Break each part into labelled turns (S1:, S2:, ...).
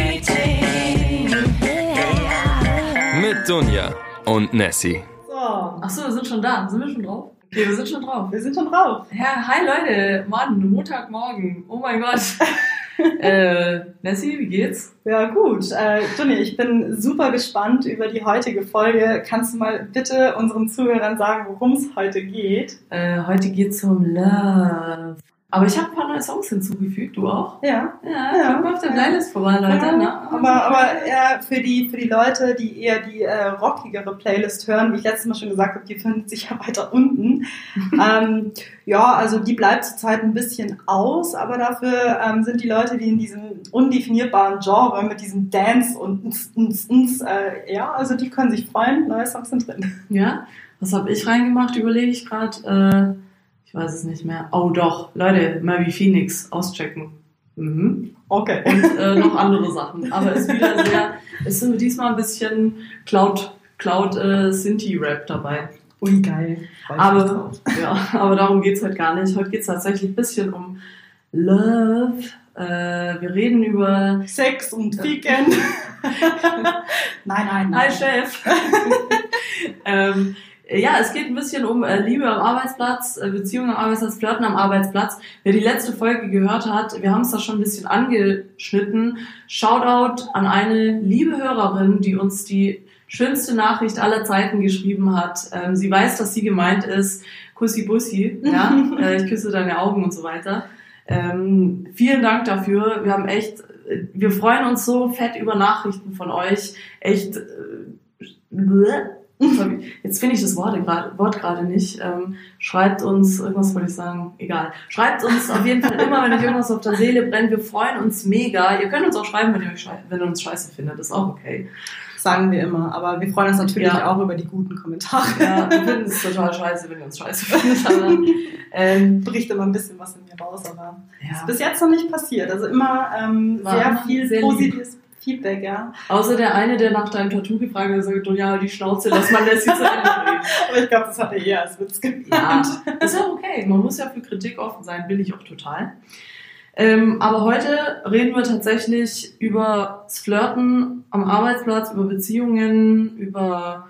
S1: Montagsmeeting.
S2: Mit Dunja und Nessie.
S3: So,
S4: Achso, wir sind schon da. Sind wir schon drauf? Okay, wir sind schon drauf.
S3: wir sind schon drauf.
S4: Ja, hi Leute. Mann, Montagmorgen. Oh mein Gott. äh, Nessie, wie geht's?
S3: Ja, gut. Äh, Johnny, ich bin super gespannt über die heutige Folge. Kannst du mal bitte unseren Zuhörern sagen, worum es heute geht?
S4: Äh, heute geht's um Love. Aber ich habe ein paar neue Songs hinzugefügt, du auch?
S3: Ja.
S4: Ja,
S3: Ja.
S4: guck mal auf der Playlist vorbei, Leute.
S3: Ja,
S4: ne?
S3: aber aber eher für die, für die Leute, die eher die äh, rockigere Playlist hören, wie ich letztes Mal schon gesagt habe, die findet sich ja weiter unten. ähm, ja, also die bleibt zurzeit ein bisschen aus, aber dafür ähm, sind die Leute, die in diesem undefinierbaren Genre mit diesem Dance und ns, ns, ns, äh, ja, also die können sich freuen, neue Songs sind drin.
S4: Ja, was habe ich reingemacht, überlege ich gerade. Äh, ich weiß es nicht mehr. Oh doch, Leute, wie Phoenix auschecken. Mhm.
S3: Okay.
S4: Und äh, noch andere Sachen. Aber ist wieder sehr, ist so diesmal ein bisschen Cloud, Cloud äh, Sinti-Rap dabei.
S3: Ui, geil.
S4: Aber, ja, aber darum geht's heute gar nicht. Heute geht's tatsächlich ein bisschen um Love. Äh, wir reden über
S3: Sex und Ficken. nein, nein, nein.
S4: Hi Chef. ähm, ja, es geht ein bisschen um äh, Liebe am Arbeitsplatz, äh, Beziehungen am Arbeitsplatz, Flirten am Arbeitsplatz. Wer die letzte Folge gehört hat, wir haben es da schon ein bisschen angeschnitten. Shoutout an eine liebe Hörerin, die uns die schönste Nachricht aller Zeiten geschrieben hat. Ähm, sie weiß, dass sie gemeint ist. Kussi Bussi, ja, äh, ich küsse deine Augen und so weiter. Ähm, vielen Dank dafür. Wir haben echt, äh, wir freuen uns so fett über Nachrichten von euch. Echt, äh, bleh. Jetzt finde ich das Wort gerade Wort gerade nicht. Ähm, schreibt uns, irgendwas wollte ich sagen, egal. Schreibt uns auf jeden Fall immer, wenn euch irgendwas auf der Seele brennt. Wir freuen uns mega. Ihr könnt uns auch schreiben, wenn ihr, euch wenn ihr uns scheiße findet. Das ist auch okay.
S3: Sagen wir immer. Aber wir freuen uns natürlich
S4: Ja.
S3: auch über die guten Kommentare.
S4: Ja, wir finden es total scheiße, wenn ihr uns scheiße findet. Aber, ähm,
S3: bricht immer ein bisschen was in mir raus, aber
S4: ja.
S3: ist bis jetzt noch nicht passiert. Also immer ähm, sehr viel
S4: sehr
S3: positives Feedback, ja.
S4: Außer der eine, der nach deinem Tattoo gefragt hat, sagt, oh ja, die Schnauze, lass mal zu Ende reden.
S3: Aber ich glaube, das hat er eher als Witz gemeint.
S4: Ja, ist ja okay. Man muss ja für Kritik offen sein, will ich auch total. Ähm, aber heute reden wir tatsächlich über das Flirten am Arbeitsplatz, über Beziehungen, über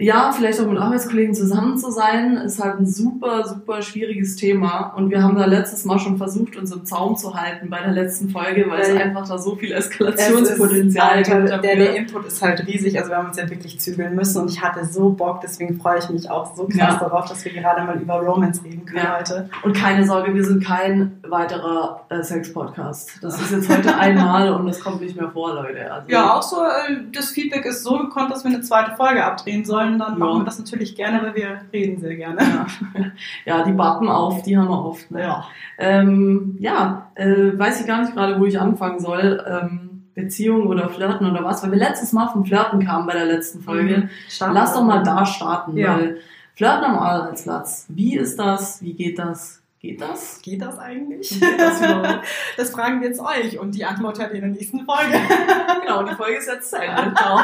S4: ja, vielleicht auch mit Arbeitskollegen zusammen zu sein, ist halt ein super, super schwieriges Thema. Und wir haben da letztes Mal schon versucht, uns im Zaum zu halten bei der letzten Folge, weil es
S3: Weil
S4: einfach da so viel
S3: Es
S4: Eskalationspotenzial
S3: Alter,
S4: gibt.
S3: der, der Input ist halt riesig, also wir haben uns ja wirklich zügeln müssen und ich hatte so Bock, deswegen freue ich mich auch so krass
S4: Ja.
S3: darauf, dass wir gerade mal über Romance reden können
S4: Ja.
S3: heute.
S4: Und keine Sorge, wir sind kein weiterer äh, Sex-Podcast. Das ist jetzt heute einmal und das kommt nicht mehr vor, Leute. Also,
S3: Ja, auch so, äh, das Feedback ist so gekonnt, dass wir eine zweite Folge abdrehen sollen, dann
S4: Ja.
S3: machen wir das natürlich gerne, weil wir reden sehr gerne.
S4: Ja, ja die Bappen auf, die haben wir oft. Ne?
S3: Ja.
S4: Ähm, ja äh, weiß ich gar nicht gerade, wo ich anfangen soll. Ähm, Beziehung oder Flirten oder was, weil wir letztes Mal vom Flirten kamen bei der letzten Folge.
S3: Starten
S4: Lass doch mal da starten,
S3: Ja.
S4: weil Flirten am Arbeitsplatz, wie ist das? Wie geht das? Geht das?
S3: Geht das eigentlich?
S4: Geht das?
S3: Das fragen wir jetzt euch und die Antwort hört ihr in der nächsten Folge.
S4: genau, die Folge ist jetzt zu Ende. Genau.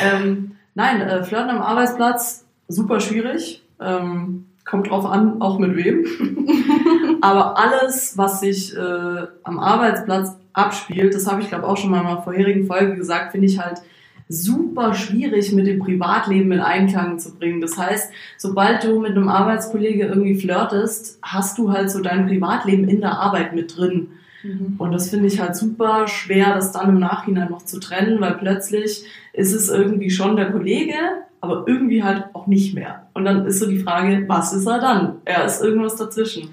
S4: ähm, nein, äh, Flirten am Arbeitsplatz, super schwierig. Ähm, kommt drauf an, auch mit wem. Aber alles, was sich äh, am Arbeitsplatz abspielt, das habe ich glaube auch schon mal in einer vorherigen Folge gesagt, finde ich halt super schwierig mit dem Privatleben in Einklang zu bringen. Das heißt, sobald du mit einem Arbeitskollege irgendwie flirtest, hast du halt so dein Privatleben in der Arbeit mit drin. Und das finde ich halt super schwer, das dann im Nachhinein noch zu trennen, weil plötzlich ist es irgendwie schon der Kollege, aber irgendwie halt auch nicht mehr. Und dann ist so die Frage, was ist er dann? Er ist irgendwas dazwischen.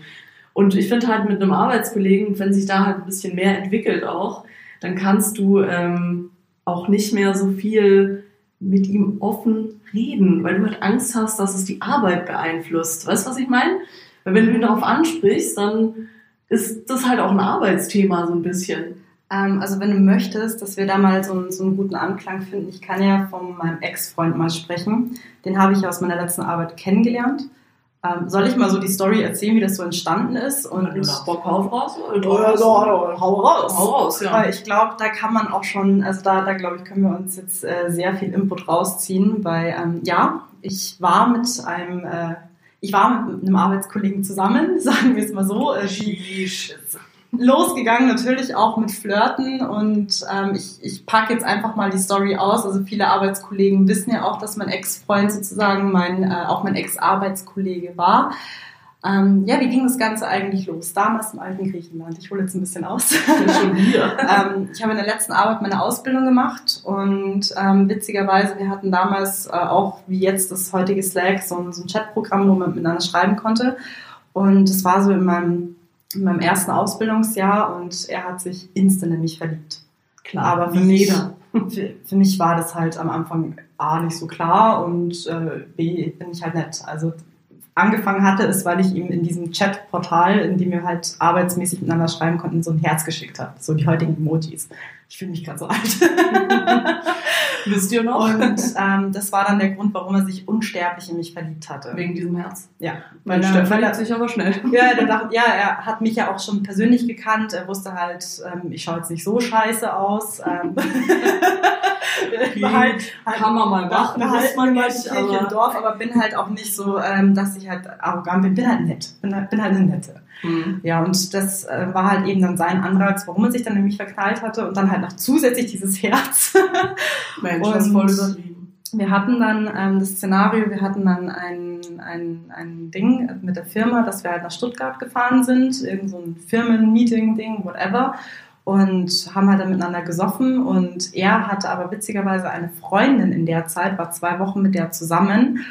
S4: Und ich finde halt mit einem Arbeitskollegen, wenn sich da halt ein bisschen mehr entwickelt auch, dann kannst du ähm, auch nicht mehr so viel mit ihm offen reden, weil du halt Angst hast, dass es die Arbeit beeinflusst. Weißt du, was ich meine? Weil wenn du ihn darauf ansprichst, dann ist das halt auch ein Arbeitsthema so ein bisschen.
S3: Ähm, also wenn du möchtest, dass wir da mal so so einen guten Anklang finden, ich kann ja von meinem Ex-Freund mal sprechen. Den habe ich aus meiner letzten Arbeit kennengelernt. Ähm, soll ich mal so die Story erzählen, wie das so entstanden ist? Und
S4: Wenn du da Bock drauf raus oder
S3: Oder so, hau raus.
S4: Hau raus, ja.
S3: Weil ich glaube, da kann man auch schon, also da, da glaube ich, können wir uns jetzt äh, sehr viel Input rausziehen, weil ähm, ja, ich war mit einem äh, ich war mit einem Arbeitskollegen zusammen, sagen wir es mal so. Äh, die, losgegangen, natürlich auch mit Flirten und ähm, ich, ich packe jetzt einfach mal die Story aus. Also viele Arbeitskollegen wissen ja auch, dass mein Ex-Freund sozusagen mein, äh, auch mein Ex-Arbeitskollege war. Ähm, ja, wie ging das Ganze eigentlich los? Damals im alten Griechenland. Ich hole jetzt ein bisschen aus.
S4: Schon
S3: ähm, ich habe in der letzten Arbeit meine Ausbildung gemacht und ähm, witzigerweise, wir hatten damals äh, auch wie jetzt das heutige Slack so ein, so ein Chatprogramm, wo man miteinander schreiben konnte. Und es war so in meinem, in meinem ersten Ausbildungsjahr und er hat sich instant in mich verliebt.
S4: Klar,
S3: Aber für mich, für, mich war das halt am Anfang A nicht so klar und äh, B bin ich halt nett. Also angefangen hatte, ist, weil ich ihm in diesem Chat-Portal, in dem wir halt arbeitsmäßig miteinander schreiben konnten, so ein Herz geschickt habe. So die heutigen Emojis. Ich fühle mich gerade so alt.
S4: Wisst ihr noch?
S3: Und ähm, das war dann der Grund, warum er sich unsterblich in mich verliebt hatte.
S4: Wegen diesem Herz.
S3: Ja.
S4: Weil
S3: er-
S4: Steff verliebt sich aber schnell.
S3: ja, der dachte, ja, er hat mich ja auch schon persönlich gekannt. Er wusste halt, ähm, ich schaue jetzt nicht so scheiße aus. Ähm, halt, halt,
S4: Kann man mal machen,
S3: da halt
S4: man nicht,
S3: nicht, im
S4: aber-
S3: Dorf, aber bin halt auch nicht so, ähm, dass ich halt arrogant bin. Bin halt nett. Bin halt, bin halt eine Nette.
S4: Hm.
S3: Ja, und das äh, war halt eben dann sein Anreiz, warum er sich dann in mich verknallt hatte und dann halt noch zusätzlich dieses Herz.
S4: Mensch,
S3: Und-
S4: das voll übertrieben.
S3: Wir hatten dann ähm, das Szenario, wir hatten dann ein, ein, ein Ding mit der Firma, dass wir halt nach Stuttgart gefahren sind, irgend so ein Firmen-Meeting-Ding, whatever, und haben halt dann miteinander gesoffen und er hatte aber witzigerweise eine Freundin in der Zeit, war zwei Wochen mit der zusammen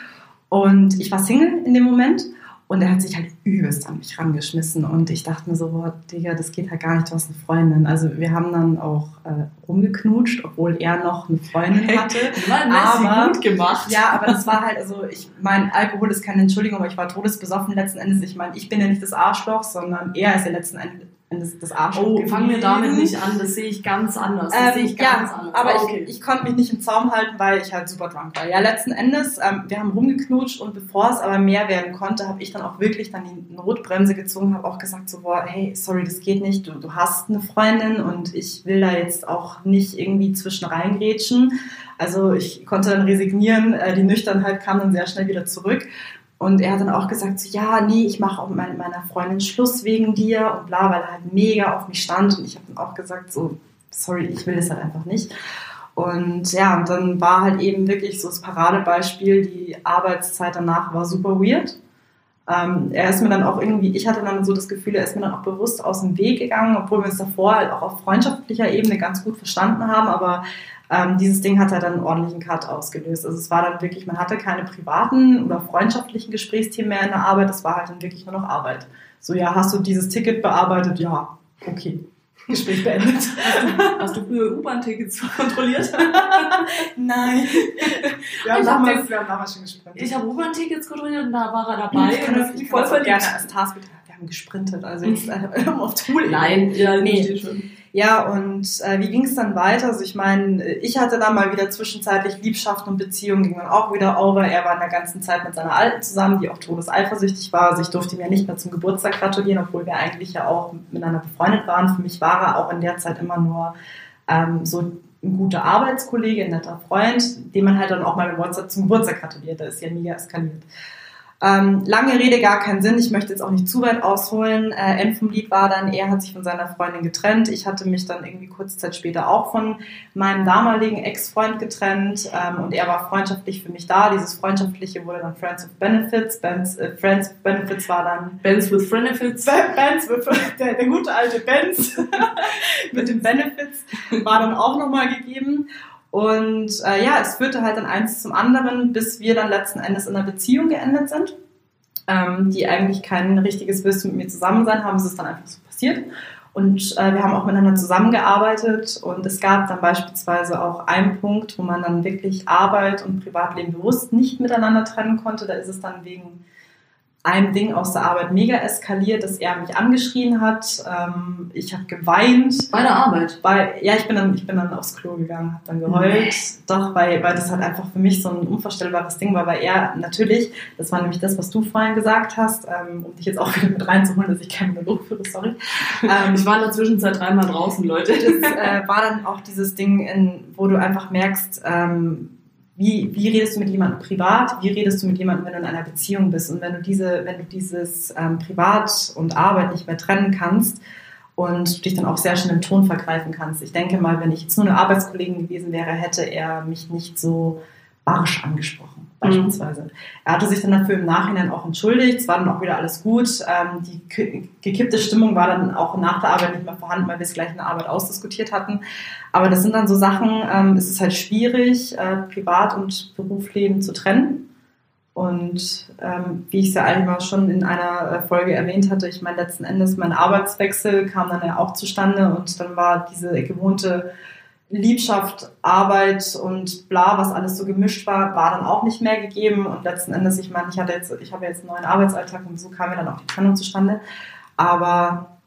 S3: und ich war Single in dem Moment und er hat sich halt übelst an mich rangeschmissen und ich dachte mir so, boah, Digga, das geht halt gar nicht, du hast eine Freundin. Also wir haben dann auch äh, rumgeknutscht, obwohl er noch eine Freundin hatte.
S4: Mann,
S3: Aber-
S4: gut gemacht.
S3: Ja, aber das war halt, also ich meine, Alkohol ist keine Entschuldigung, aber ich war todesbesoffen letzten Endes. Ich meine, ich bin ja nicht das Arschloch, sondern er ist ja letzten Endes das Arschloch.
S4: Oh, fangen wir damit nicht an. Das sehe ich ganz anders. Das
S3: Ähm,
S4: sehe ich ganz
S3: ja,
S4: anders.
S3: aber ich,
S4: okay.
S3: ich konnte mich nicht im Zaum halten, weil ich halt super drunk war. Ja, letzten Endes, ähm, wir haben rumgeknutscht und bevor es aber mehr werden konnte, habe ich dann auch wirklich dann die Notbremse gezogen, habe auch gesagt so, boah, hey, sorry, das geht nicht, du, du hast eine Freundin und ich will da jetzt auch nicht irgendwie zwischen reingrätschen. Also ich konnte dann resignieren, äh, die Nüchternheit kam dann sehr schnell wieder zurück. Und er hat dann auch gesagt, so, ja, nee, ich mache auch mit meiner- Freundin Schluss wegen dir und bla, weil er halt mega auf mich stand. Und ich habe dann auch gesagt, so, sorry, ich will das halt einfach nicht. Und ja, und dann war halt eben wirklich so das Paradebeispiel, die Arbeitszeit danach war super weird. Ähm, er ist mir dann auch irgendwie, ich hatte dann so das Gefühl, er ist mir dann auch bewusst aus dem Weg gegangen, obwohl wir uns davor halt auch auf freundschaftlicher Ebene ganz gut verstanden haben, aber ähm, dieses Ding hat halt dann einen ordentlichen Cut ausgelöst. Also es war dann wirklich, man hatte keine privaten oder freundschaftlichen Gesprächsthemen mehr in der Arbeit, das war halt dann wirklich nur noch Arbeit. So, ja, hast du dieses Ticket bearbeitet? Ja, okay. Gespräch beendet.
S4: Hast du früher U-Bahn-Tickets kontrolliert?
S3: Nein. Wir haben,
S4: Ich hab
S3: damals, wir haben damals schon gesprintet.
S4: Ich habe U-Bahn-Tickets kontrolliert und da war er dabei.
S3: ich kann das, ich
S4: mich
S3: kann das gerne als Task. Wir haben gesprintet, also jetzt äh, auf Tool.
S4: Nein, ja,
S3: Nee.
S4: Steht schon.
S3: Ja, und äh, wie ging es dann weiter? Also ich meine, ich hatte dann mal wieder zwischenzeitlich Liebschaften und Beziehungen, ging dann auch wieder over. Er war in der ganzen Zeit mit seiner Alten zusammen, die auch todeseifersüchtig war. Also ich durfte ihm ja nicht mehr zum Geburtstag gratulieren, obwohl wir eigentlich ja auch miteinander befreundet waren. Für mich war er auch in der Zeit immer nur ähm, so ein guter Arbeitskollege, ein netter Freund, dem man halt dann auch mal bei WhatsApp zum Geburtstag gratuliert. Da ist ja mega eskaliert. Ähm, lange Rede, gar keinen Sinn. Ich möchte jetzt auch nicht zu weit ausholen. Äh, End vom Lied war dann, er hat sich von seiner Freundin getrennt. Ich hatte mich dann irgendwie kurze Zeit später auch von meinem damaligen Ex-Freund getrennt. Ähm, und er war freundschaftlich für mich da. Dieses Freundschaftliche wurde dann Friends with Benefits. Benz, äh, Friends with Benefits war dann
S4: Bands with Benefits.
S3: Benz, with, der, der gute alte Benz mit den Benefits war dann auch nochmal gegeben. Und äh, ja, es führte halt dann eins zum anderen, bis wir dann letzten Endes in einer Beziehung geendet sind, ähm, die eigentlich kein richtiges Wissen mit mir zusammen sein haben. Es ist dann einfach so passiert. Und äh, wir haben auch miteinander zusammengearbeitet und es gab dann beispielsweise auch einen Punkt, wo man dann wirklich Arbeit und Privatleben bewusst nicht miteinander trennen konnte. Da ist es dann wegen einem Ding aus der Arbeit mega eskaliert, dass er mich angeschrien hat. Ähm, ich habe geweint.
S4: Bei der Arbeit.
S3: Bei, ja, ich bin dann, ich bin dann aufs Klo gegangen, habe dann geheult.
S4: Nee.
S3: Doch, weil, weil das halt einfach für mich so ein unvorstellbares Ding war, weil er natürlich, das war nämlich das, was du vorhin gesagt hast, ähm, um dich jetzt auch wieder mit reinzuholen, dass ich keinen Monolog führe, sorry. Ähm,
S4: Ich war in der Zwischenzeit dreimal draußen, Leute.
S3: das äh, war dann auch dieses Ding, in, wo du einfach merkst, ähm, wie, wie redest du mit jemandem privat, wie redest du mit jemandem, wenn du in einer Beziehung bist. Und wenn du diese, wenn du dieses ähm, Privat und Arbeit nicht mehr trennen kannst und dich dann auch sehr schnell im Ton vergreifen kannst. Ich denke mal, wenn ich jetzt nur eine Arbeitskollegin gewesen wäre, hätte er mich nicht so barsch angesprochen, beispielsweise. Mhm. Er hatte sich dann dafür im Nachhinein auch entschuldigt, es war dann auch wieder alles gut. Ähm, die gekippte Stimmung war dann auch nach der Arbeit nicht mehr vorhanden, weil wir es gleich in der Arbeit ausdiskutiert hatten. Aber das sind dann so Sachen, ähm, es ist halt schwierig, äh, Privat- und Berufsleben zu trennen. Und ähm, wie ich es ja eigentlich schon in einer äh, Folge erwähnt hatte, ich meine, letzten Endes mein Arbeitswechsel kam dann ja auch zustande und dann war diese gewohnte Liebschaft, Arbeit und bla, was alles so gemischt war, war dann auch nicht mehr gegeben. Und letzten Endes, ich meine, ich hatte jetzt, ich habe jetzt einen neuen Arbeitsalltag und so kam mir dann auch die Trennung zustande. Aber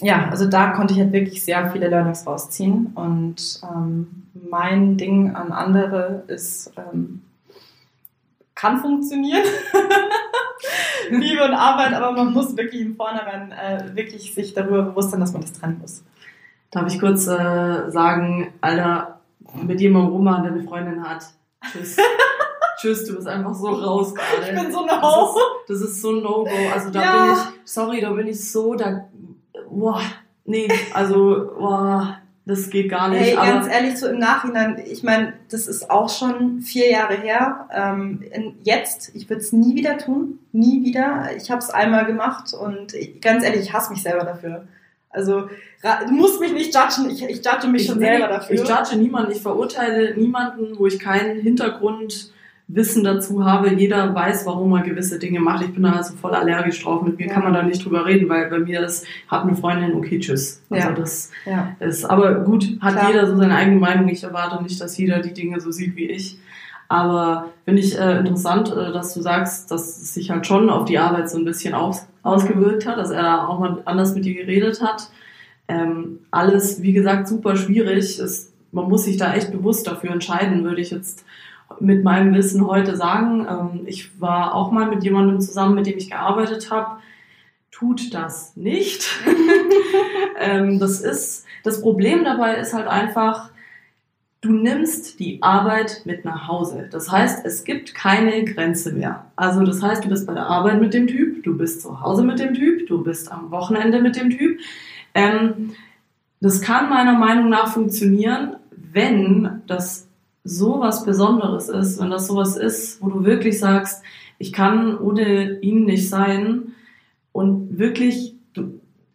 S3: ja, also da konnte ich halt wirklich sehr viele Learnings rausziehen. Und ähm, mein Ding an andere ist, ähm, kann funktionieren. Liebe und Arbeit, aber man muss wirklich im Vornherein äh, wirklich sich darüber bewusst sein, dass man das trennen muss.
S4: Darf ich kurz äh, sagen, Alter, mit jemandem Roman, der eine Freundin hat, tschüss. tschüss, du bist einfach so raus
S3: gerade. Ich bin so eine.
S4: Das, das, ist so ein No-Go. Also da ja. bin ich, sorry, da bin ich so, da, boah, nee, also, boah, das geht gar nicht.
S3: Hey, ganz ehrlich, so im Nachhinein, ich meine, das ist auch schon vier Jahre her. Ähm, jetzt, ich würde es nie wieder tun, nie wieder. Ich habe es einmal gemacht und ich, ganz ehrlich, ich hasse mich selber dafür. Also du musst mich nicht judgen, ich, ich judge mich ich, schon selber dafür.
S4: Ich judge niemanden, ich verurteile niemanden, wo ich keinen Hintergrundwissen dazu habe. Jeder weiß, warum man gewisse Dinge macht. Ich bin da also voll allergisch drauf. Mit mir ja. kann man da nicht drüber reden, weil bei mir ist, hat eine Freundin, okay, tschüss. Also ja. das ja. ist, aber gut, hat Klar. jeder so seine eigene Meinung. Ich erwarte nicht, dass jeder die Dinge so sieht wie ich. Aber finde ich äh, interessant, äh, dass du sagst, dass es sich halt schon auf die Arbeit so ein bisschen aus, ausgewirkt hat, dass er da auch mal anders mit dir geredet hat. Ähm, alles, wie gesagt, super schwierig. Es, man muss sich da echt bewusst dafür entscheiden, würde ich jetzt mit meinem Wissen heute sagen. Ähm, ich war auch mal mit jemandem zusammen, mit dem ich gearbeitet habe. Tut das nicht. ähm, das ist, das Problem dabei ist halt einfach, du nimmst die Arbeit mit nach Hause. Das heißt, es gibt keine Grenze mehr. Also das heißt, du bist bei der Arbeit mit dem Typ, du bist zu Hause mit dem Typ, du bist am Wochenende mit dem Typ. Ähm, das kann meiner Meinung nach funktionieren, wenn das so was Besonderes ist, wenn das sowas ist, wo du wirklich sagst, ich kann ohne ihn nicht sein und wirklich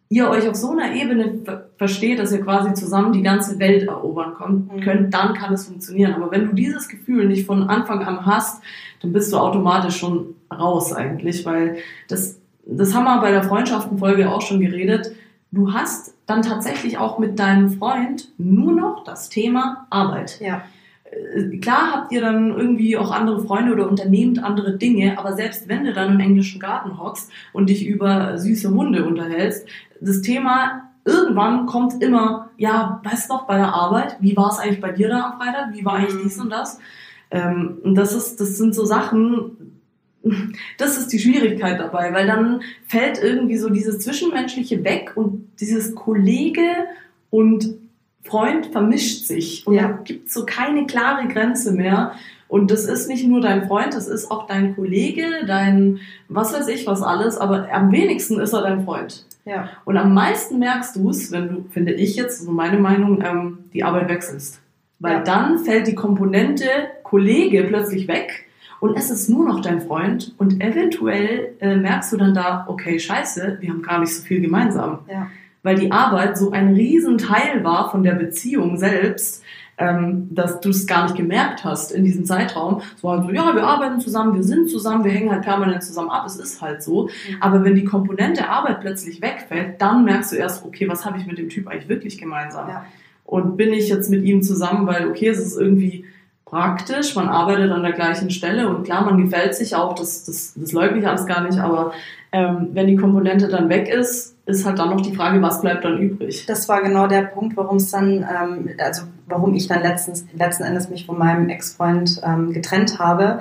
S4: ihr euch auf so einer Ebene versteht, dass ihr quasi zusammen die ganze Welt erobern mhm. könnt, dann kann es funktionieren. Aber wenn du dieses Gefühl nicht von Anfang an hast, dann bist du automatisch schon raus eigentlich, weil das, das haben wir bei der Freundschaftenfolge auch schon geredet. Du hast dann tatsächlich auch mit deinem Freund nur noch das Thema Arbeit.
S3: Ja.
S4: Äh, klar habt ihr dann irgendwie auch andere Freunde oder unternehmt andere Dinge, aber selbst wenn du dann im englischen Garten hockst und dich über süße Hunde unterhältst, das Thema irgendwann kommt immer, ja, weißt du noch, bei der Arbeit, wie war es eigentlich bei dir da am Freitag? Wie war eigentlich mhm. dies und das? Ähm, und das ist, das sind so Sachen, das ist die Schwierigkeit dabei, weil dann fällt irgendwie so dieses Zwischenmenschliche weg und dieses Kollege und Freund vermischt sich und ja. da gibt so keine klare Grenze mehr. Und das ist nicht nur dein Freund, das ist auch dein Kollege, dein was weiß ich was alles, aber am wenigsten ist er dein Freund.
S3: Ja.
S4: Und am meisten merkst du es, wenn du, finde ich jetzt, so meine Meinung, ähm, die Arbeit wechselst. Weil ja. dann fällt die Komponente Kollege plötzlich weg und es ist nur noch dein Freund und eventuell äh, merkst du dann da, okay, scheiße, wir haben gar nicht so viel gemeinsam.
S3: Ja
S4: weil die Arbeit so ein Riesenteil war von der Beziehung selbst, ähm, dass du es gar nicht gemerkt hast in diesem Zeitraum. Es war halt so, ja, wir arbeiten zusammen, wir sind zusammen, wir hängen halt permanent zusammen ab, es ist halt so. Mhm. Aber wenn die Komponente Arbeit plötzlich wegfällt, dann merkst du erst, okay, was habe ich mit dem Typ eigentlich wirklich gemeinsam?
S3: Ja.
S4: Und bin ich jetzt mit ihm zusammen, weil, okay, es ist irgendwie praktisch, man arbeitet an der gleichen Stelle und klar, man gefällt sich auch, das, das, das leugne ich alles gar nicht, aber ähm, wenn die Komponente dann weg ist, ist halt dann noch die Frage, was bleibt dann übrig?
S3: Das war genau der Punkt, warum es dann, ähm, also warum ich dann letztens, letzten Endes mich von meinem Ex-Freund ähm, getrennt habe.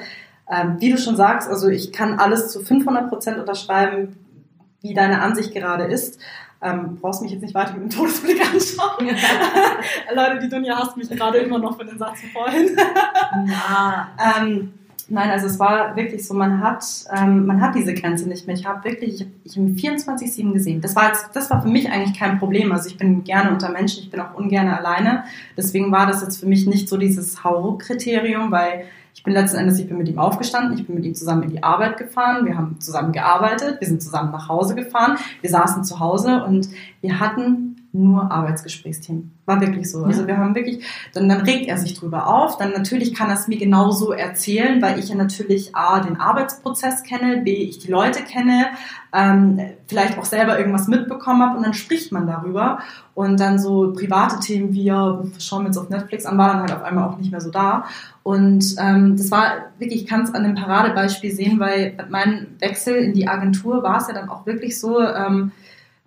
S3: Ähm, wie du schon sagst, also ich kann alles zu 500 Prozent unterschreiben. wie deine Ansicht gerade ist. Ähm, brauchst mich jetzt nicht weiter mit dem Todesblick anschauen. Leute, die Dunja hasst mich gerade immer noch für den Satz von vorhin.
S4: Ja.
S3: ähm, nein, also es war wirklich so, man hat, ähm, man hat diese Grenze nicht mehr. Ich habe wirklich, ich, habe 24-7 gesehen. Das war, jetzt, das war für mich eigentlich kein Problem. Also ich bin gerne unter Menschen, ich bin auch ungern alleine. Deswegen war das jetzt für mich nicht so dieses Hauruck-Kriterium, weil ich bin letzten Endes, ich bin mit ihm aufgestanden, ich bin mit ihm zusammen in die Arbeit gefahren, wir haben zusammen gearbeitet, wir sind zusammen nach Hause gefahren, wir saßen zu Hause und wir hatten nur Arbeitsgesprächsthemen. War wirklich so. Also wir haben wirklich, dann, dann regt er sich drüber auf. Dann natürlich kann er es mir genauso erzählen, weil ich ja natürlich A, den Arbeitsprozess kenne, B, ich die Leute kenne, ähm, vielleicht auch selber irgendwas mitbekommen habe und dann spricht man darüber. Und dann so private Themen wie, ja, schauen wir jetzt auf Netflix an, war dann halt auf einmal auch nicht mehr so da. Und ähm, das war wirklich, ich kann es an dem Paradebeispiel sehen, weil meinem Wechsel in die Agentur war es ja dann auch wirklich so, ähm,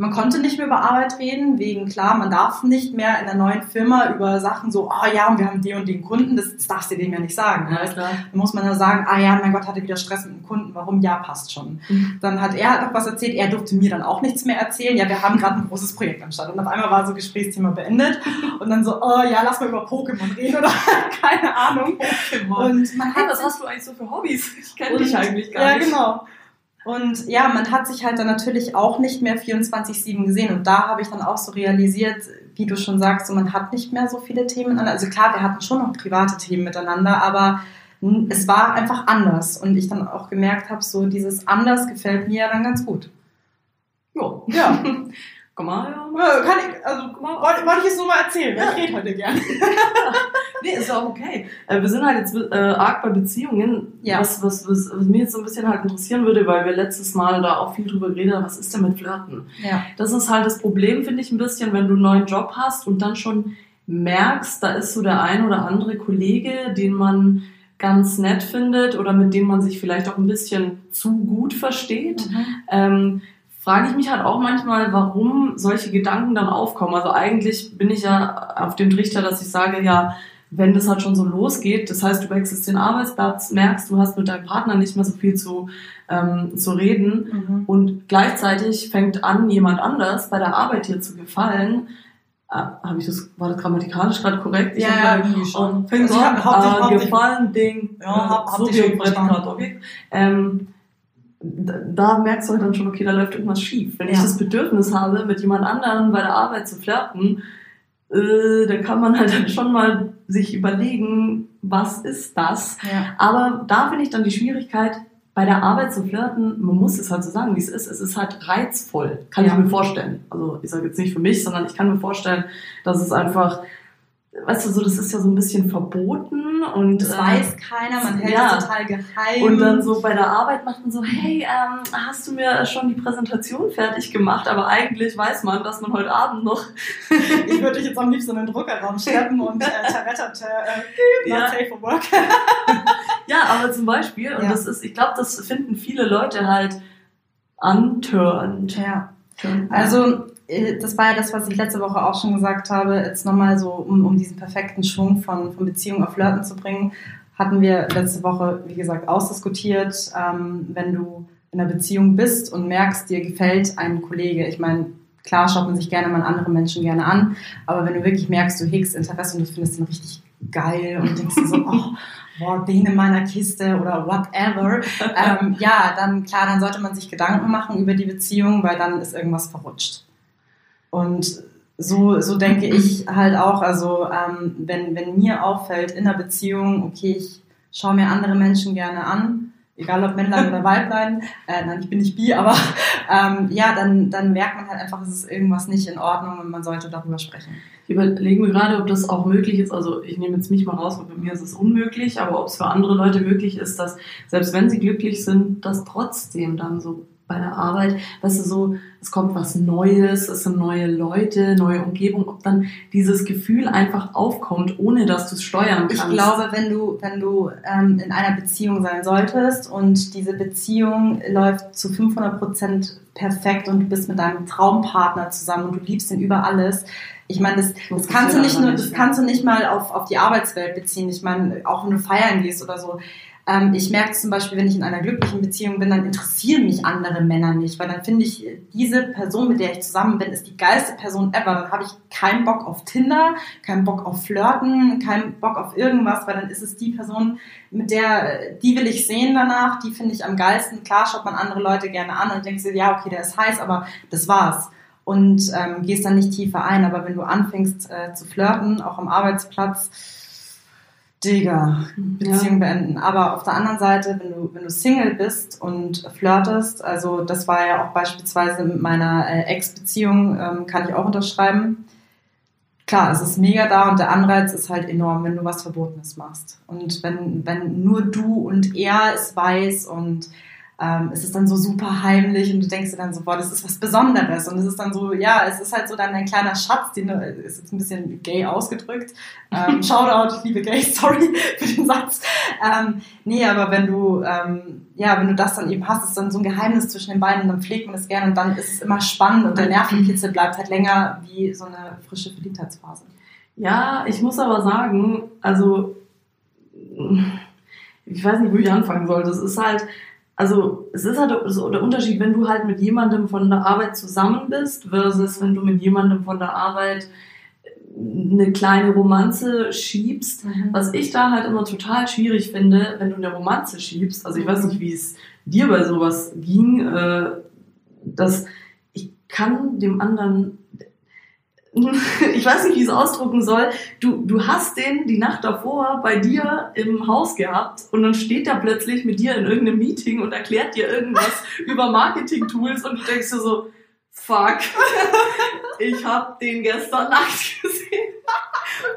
S3: man konnte nicht mehr über Arbeit reden, wegen klar, man darf nicht mehr in der neuen Firma über Sachen so, ah ja, und wir haben den und den Kunden, das, das darfst du dem ja nicht sagen.
S4: Ja,
S3: weißt?
S4: klar.
S3: Dann muss man ja sagen, ah ja, mein Gott, hatte wieder Stress mit dem Kunden, warum? Ja, passt schon.
S4: Mhm.
S3: Dann hat er noch was erzählt, er durfte mir dann auch nichts mehr erzählen. Ja, wir haben gerade ein großes Projekt am Start. Und auf einmal war so Gesprächsthema beendet. Und dann so, oh ja, lass mal über Pokémon reden oder keine Ahnung. Und man hat
S4: was hast du eigentlich so für Hobbys? Ich kenne dich eigentlich gar
S3: ja,
S4: nicht.
S3: genau. Und ja, man hat sich halt dann natürlich auch nicht mehr 24-7 gesehen. Und da habe ich dann auch so realisiert, wie du schon sagst, so man hat nicht mehr so viele Themen miteinander. Also klar, wir hatten schon noch private Themen miteinander, aber es war einfach anders. Und ich dann auch gemerkt habe, so dieses anders gefällt mir ja dann ganz gut.
S4: Jo.
S3: Ja,
S4: Komm mal, ja.
S3: kann ich, also wollte, wollte ich es nur mal erzählen, weil ich rede heute gern.
S4: Nee, ist ja auch okay. Äh, wir sind halt jetzt äh, arg bei Beziehungen.
S3: Ja.
S4: Was, was, was, was mir jetzt so ein bisschen halt interessieren würde, weil wir letztes Mal da auch viel drüber geredet haben, was ist denn mit Flirten?
S3: Ja.
S4: Das ist halt das Problem, finde ich, ein bisschen, wenn du einen neuen Job hast und dann schon merkst, da ist so der ein oder andere Kollege, den man ganz nett findet oder mit dem man sich vielleicht auch ein bisschen zu gut versteht. ähm, frage ich mich halt auch manchmal, warum solche Gedanken dann aufkommen. Also eigentlich bin ich ja auf dem Trichter, dass ich sage, ja, wenn das halt schon so losgeht, das heißt, du wechselst den Arbeitsplatz, merkst, du hast mit deinem Partner nicht mehr so viel zu, ähm, zu reden
S3: Mhm.
S4: und gleichzeitig fängt an, jemand anders bei der Arbeit dir zu gefallen. Äh, habe ich das, war das grammatikalisch gerade korrekt? Ich
S3: Ja, ja, irgendwie schon.
S4: Und fängt
S3: Also
S4: an,
S3: hab- hab
S4: äh, gefallen, Ding,
S3: Ja, hab- hab
S4: Subjekt. Prädikat, Objekt. Ähm, da, merkst du halt dann schon, okay, da läuft irgendwas schief. Wenn ich
S3: Ja.
S4: das Bedürfnis habe, mit jemand anderem bei der Arbeit zu flirten, äh, dann kann man halt dann schon mal sich überlegen, was ist das?
S3: Ja.
S4: Aber da finde ich dann die Schwierigkeit, bei der Arbeit zu flirten, man muss es halt so sagen, wie es ist. Es ist halt reizvoll, kann
S3: Ja.
S4: ich mir vorstellen. Also ich sage jetzt nicht für mich, sondern ich kann mir vorstellen, dass es einfach, weißt du, so das ist ja so ein bisschen verboten und
S3: Das
S4: äh,
S3: weiß keiner, man hält
S4: ja.
S3: es total geheim.
S4: und dann so bei der Arbeit macht man so, hey, ähm, hast du mir schon die Präsentation fertig gemacht? Aber eigentlich weiß man, dass man heute Abend noch
S3: Ich würde dich jetzt am liebsten in den Druckerraum schleppen und äh, Taretterte, äh,
S4: Ja.
S3: safe for work.
S4: Ja, aber zum Beispiel, und
S3: Ja.
S4: das ist, ich glaube, das finden viele Leute halt unturned.
S3: Ja. Also, das war ja das, was ich letzte Woche auch schon gesagt habe. Jetzt nochmal so, um, um diesen perfekten Schwung von, von Beziehung auf Flirten zu bringen, hatten wir letzte Woche, wie gesagt, ausdiskutiert, ähm, wenn du in einer Beziehung bist und merkst, dir gefällt ein Kollege. Ich meine, klar schaut man sich gerne mal andere Menschen gerne an, aber wenn du wirklich merkst, du hegst Interesse und du findest ihn richtig geil und denkst so, oh, boah, den in meiner Kiste oder whatever, ähm, ja, dann klar, dann sollte man sich Gedanken machen über die Beziehung, weil dann ist irgendwas verrutscht. Und so, so denke ich halt auch, also ähm, wenn, wenn mir auffällt in einer Beziehung, okay, ich schaue mir andere Menschen gerne an, egal ob Männlein oder Weiblein, äh, nein, ich bin nicht bi, aber ähm, ja, dann, dann merkt man halt einfach, es ist irgendwas nicht in Ordnung und man sollte darüber sprechen.
S4: Ich überlege mir gerade, ob das auch möglich ist. Also ich nehme jetzt mich mal raus, weil bei mir ist es unmöglich, aber ob es für andere Leute möglich ist, dass selbst wenn sie glücklich sind, dass trotzdem dann so bei der Arbeit, weißt du, so, es kommt was Neues, es sind neue Leute, neue Umgebung, ob dann dieses Gefühl einfach aufkommt, ohne dass du es steuern kannst.
S3: Ich glaube, wenn du, wenn du ähm, in einer Beziehung sein solltest und diese Beziehung läuft zu 500 Prozent perfekt und du bist mit deinem Traumpartner zusammen und du liebst ihn über alles. Ich meine, das, das kannst du nicht nur, das kannst du nicht mal auf, auf die Arbeitswelt beziehen. Ich meine, auch wenn du feiern gehst oder so. Ähm, ich merke zum Beispiel, wenn ich in einer glücklichen Beziehung bin, dann interessieren mich andere Männer nicht, weil dann finde ich, diese Person, mit der ich zusammen bin, ist die geilste Person ever. Dann habe ich keinen Bock auf Tinder, keinen Bock auf Flirten, keinen Bock auf irgendwas, weil dann ist es die Person, mit der, die will ich sehen danach, die finde ich am geilsten. Klar schaut man andere Leute gerne an und denkst dir, ja, okay, der ist heiß, aber das war's und ähm, gehst dann nicht tiefer ein. Aber wenn du anfängst äh, zu flirten, auch am Arbeitsplatz, Digga, Beziehung ja. beenden. Aber auf der anderen Seite, wenn du, wenn du Single bist und flirtest, also das war ja auch beispielsweise mit meiner äh, Ex-Beziehung, ähm, kann ich auch unterschreiben. Klar, es ist mega da und der Anreiz ist halt enorm, wenn du was Verbotenes machst. Und wenn, wenn nur du und er es weiß und ähm, es ist dann so super heimlich und du denkst dir dann so, boah, das ist was Besonderes. Und es ist dann so, ja, es ist halt so dann ein kleiner Schatz, den du, ist jetzt ein bisschen gay ausgedrückt. Ähm, Shoutout, ich liebe gay, sorry für den Satz. Ähm, nee, aber wenn du, ähm, ja, wenn du das dann eben hast, ist dann so ein Geheimnis zwischen den beiden und dann pflegt man es gerne und dann ist es immer spannend und der Nervenkitzel bleibt halt länger wie so eine frische Verliebtheitsphase.
S4: Ja, ich muss aber sagen, also, ich weiß nicht, wo ich anfangen sollte. Es ist halt, also es ist halt so der Unterschied, wenn du halt mit jemandem von der Arbeit zusammen bist, versus wenn du mit jemandem von der Arbeit eine kleine Romanze schiebst. Mhm. Was ich da halt immer total schwierig finde, wenn du eine Romanze schiebst, also ich weiß nicht, wie es dir bei sowas ging, äh, dass ich kann dem anderen ich weiß nicht, wie ich es ausdrucken soll. Du, du hast den die Nacht davor bei dir im Haus gehabt und dann steht er plötzlich mit dir in irgendeinem Meeting und erklärt dir irgendwas über Marketing-Tools und du denkst dir so, fuck, ich habe den gestern Nacht gesehen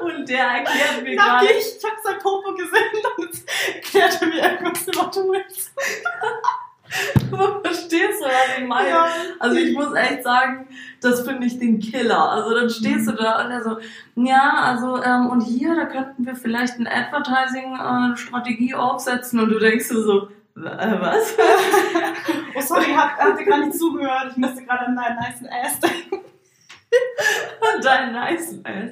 S4: und der erklärt mir gerade...
S3: Ich, ich habe sein Popo gesehen und erklärt er mir irgendwas über Tools.
S4: Verstehst du, was ich meine? Ja. Also ich muss echt sagen, das finde ich den Killer. Also dann stehst du da und er so, ja, also ähm, und hier, da könnten wir vielleicht eine Advertising-Strategie äh, aufsetzen und du denkst dir so, äh, was?
S3: oh sorry, ich hatte gar nicht zugehört. Ich musste gerade an deinen nice Ass denken.
S4: Dein nice Ass.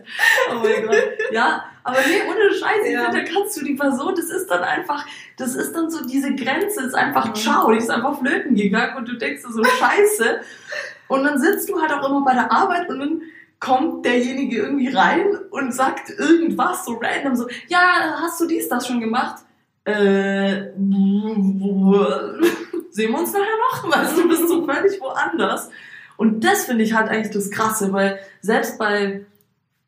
S4: Oh mein Gott. Ja, aber nee, ohne Scheiße, ja. da kannst du die Person, das ist dann einfach, das ist dann so, diese Grenze ist einfach mhm. ciao, die ist einfach flöten gegangen und du denkst so, Scheiße. Und dann sitzt du halt auch immer bei der Arbeit und dann kommt derjenige irgendwie rein und sagt irgendwas so random, so, ja, hast du dies, das schon gemacht? Äh, sehen wir uns nachher noch, weißt du, bist so völlig woanders. Und das finde ich halt eigentlich das Krasse, weil selbst bei,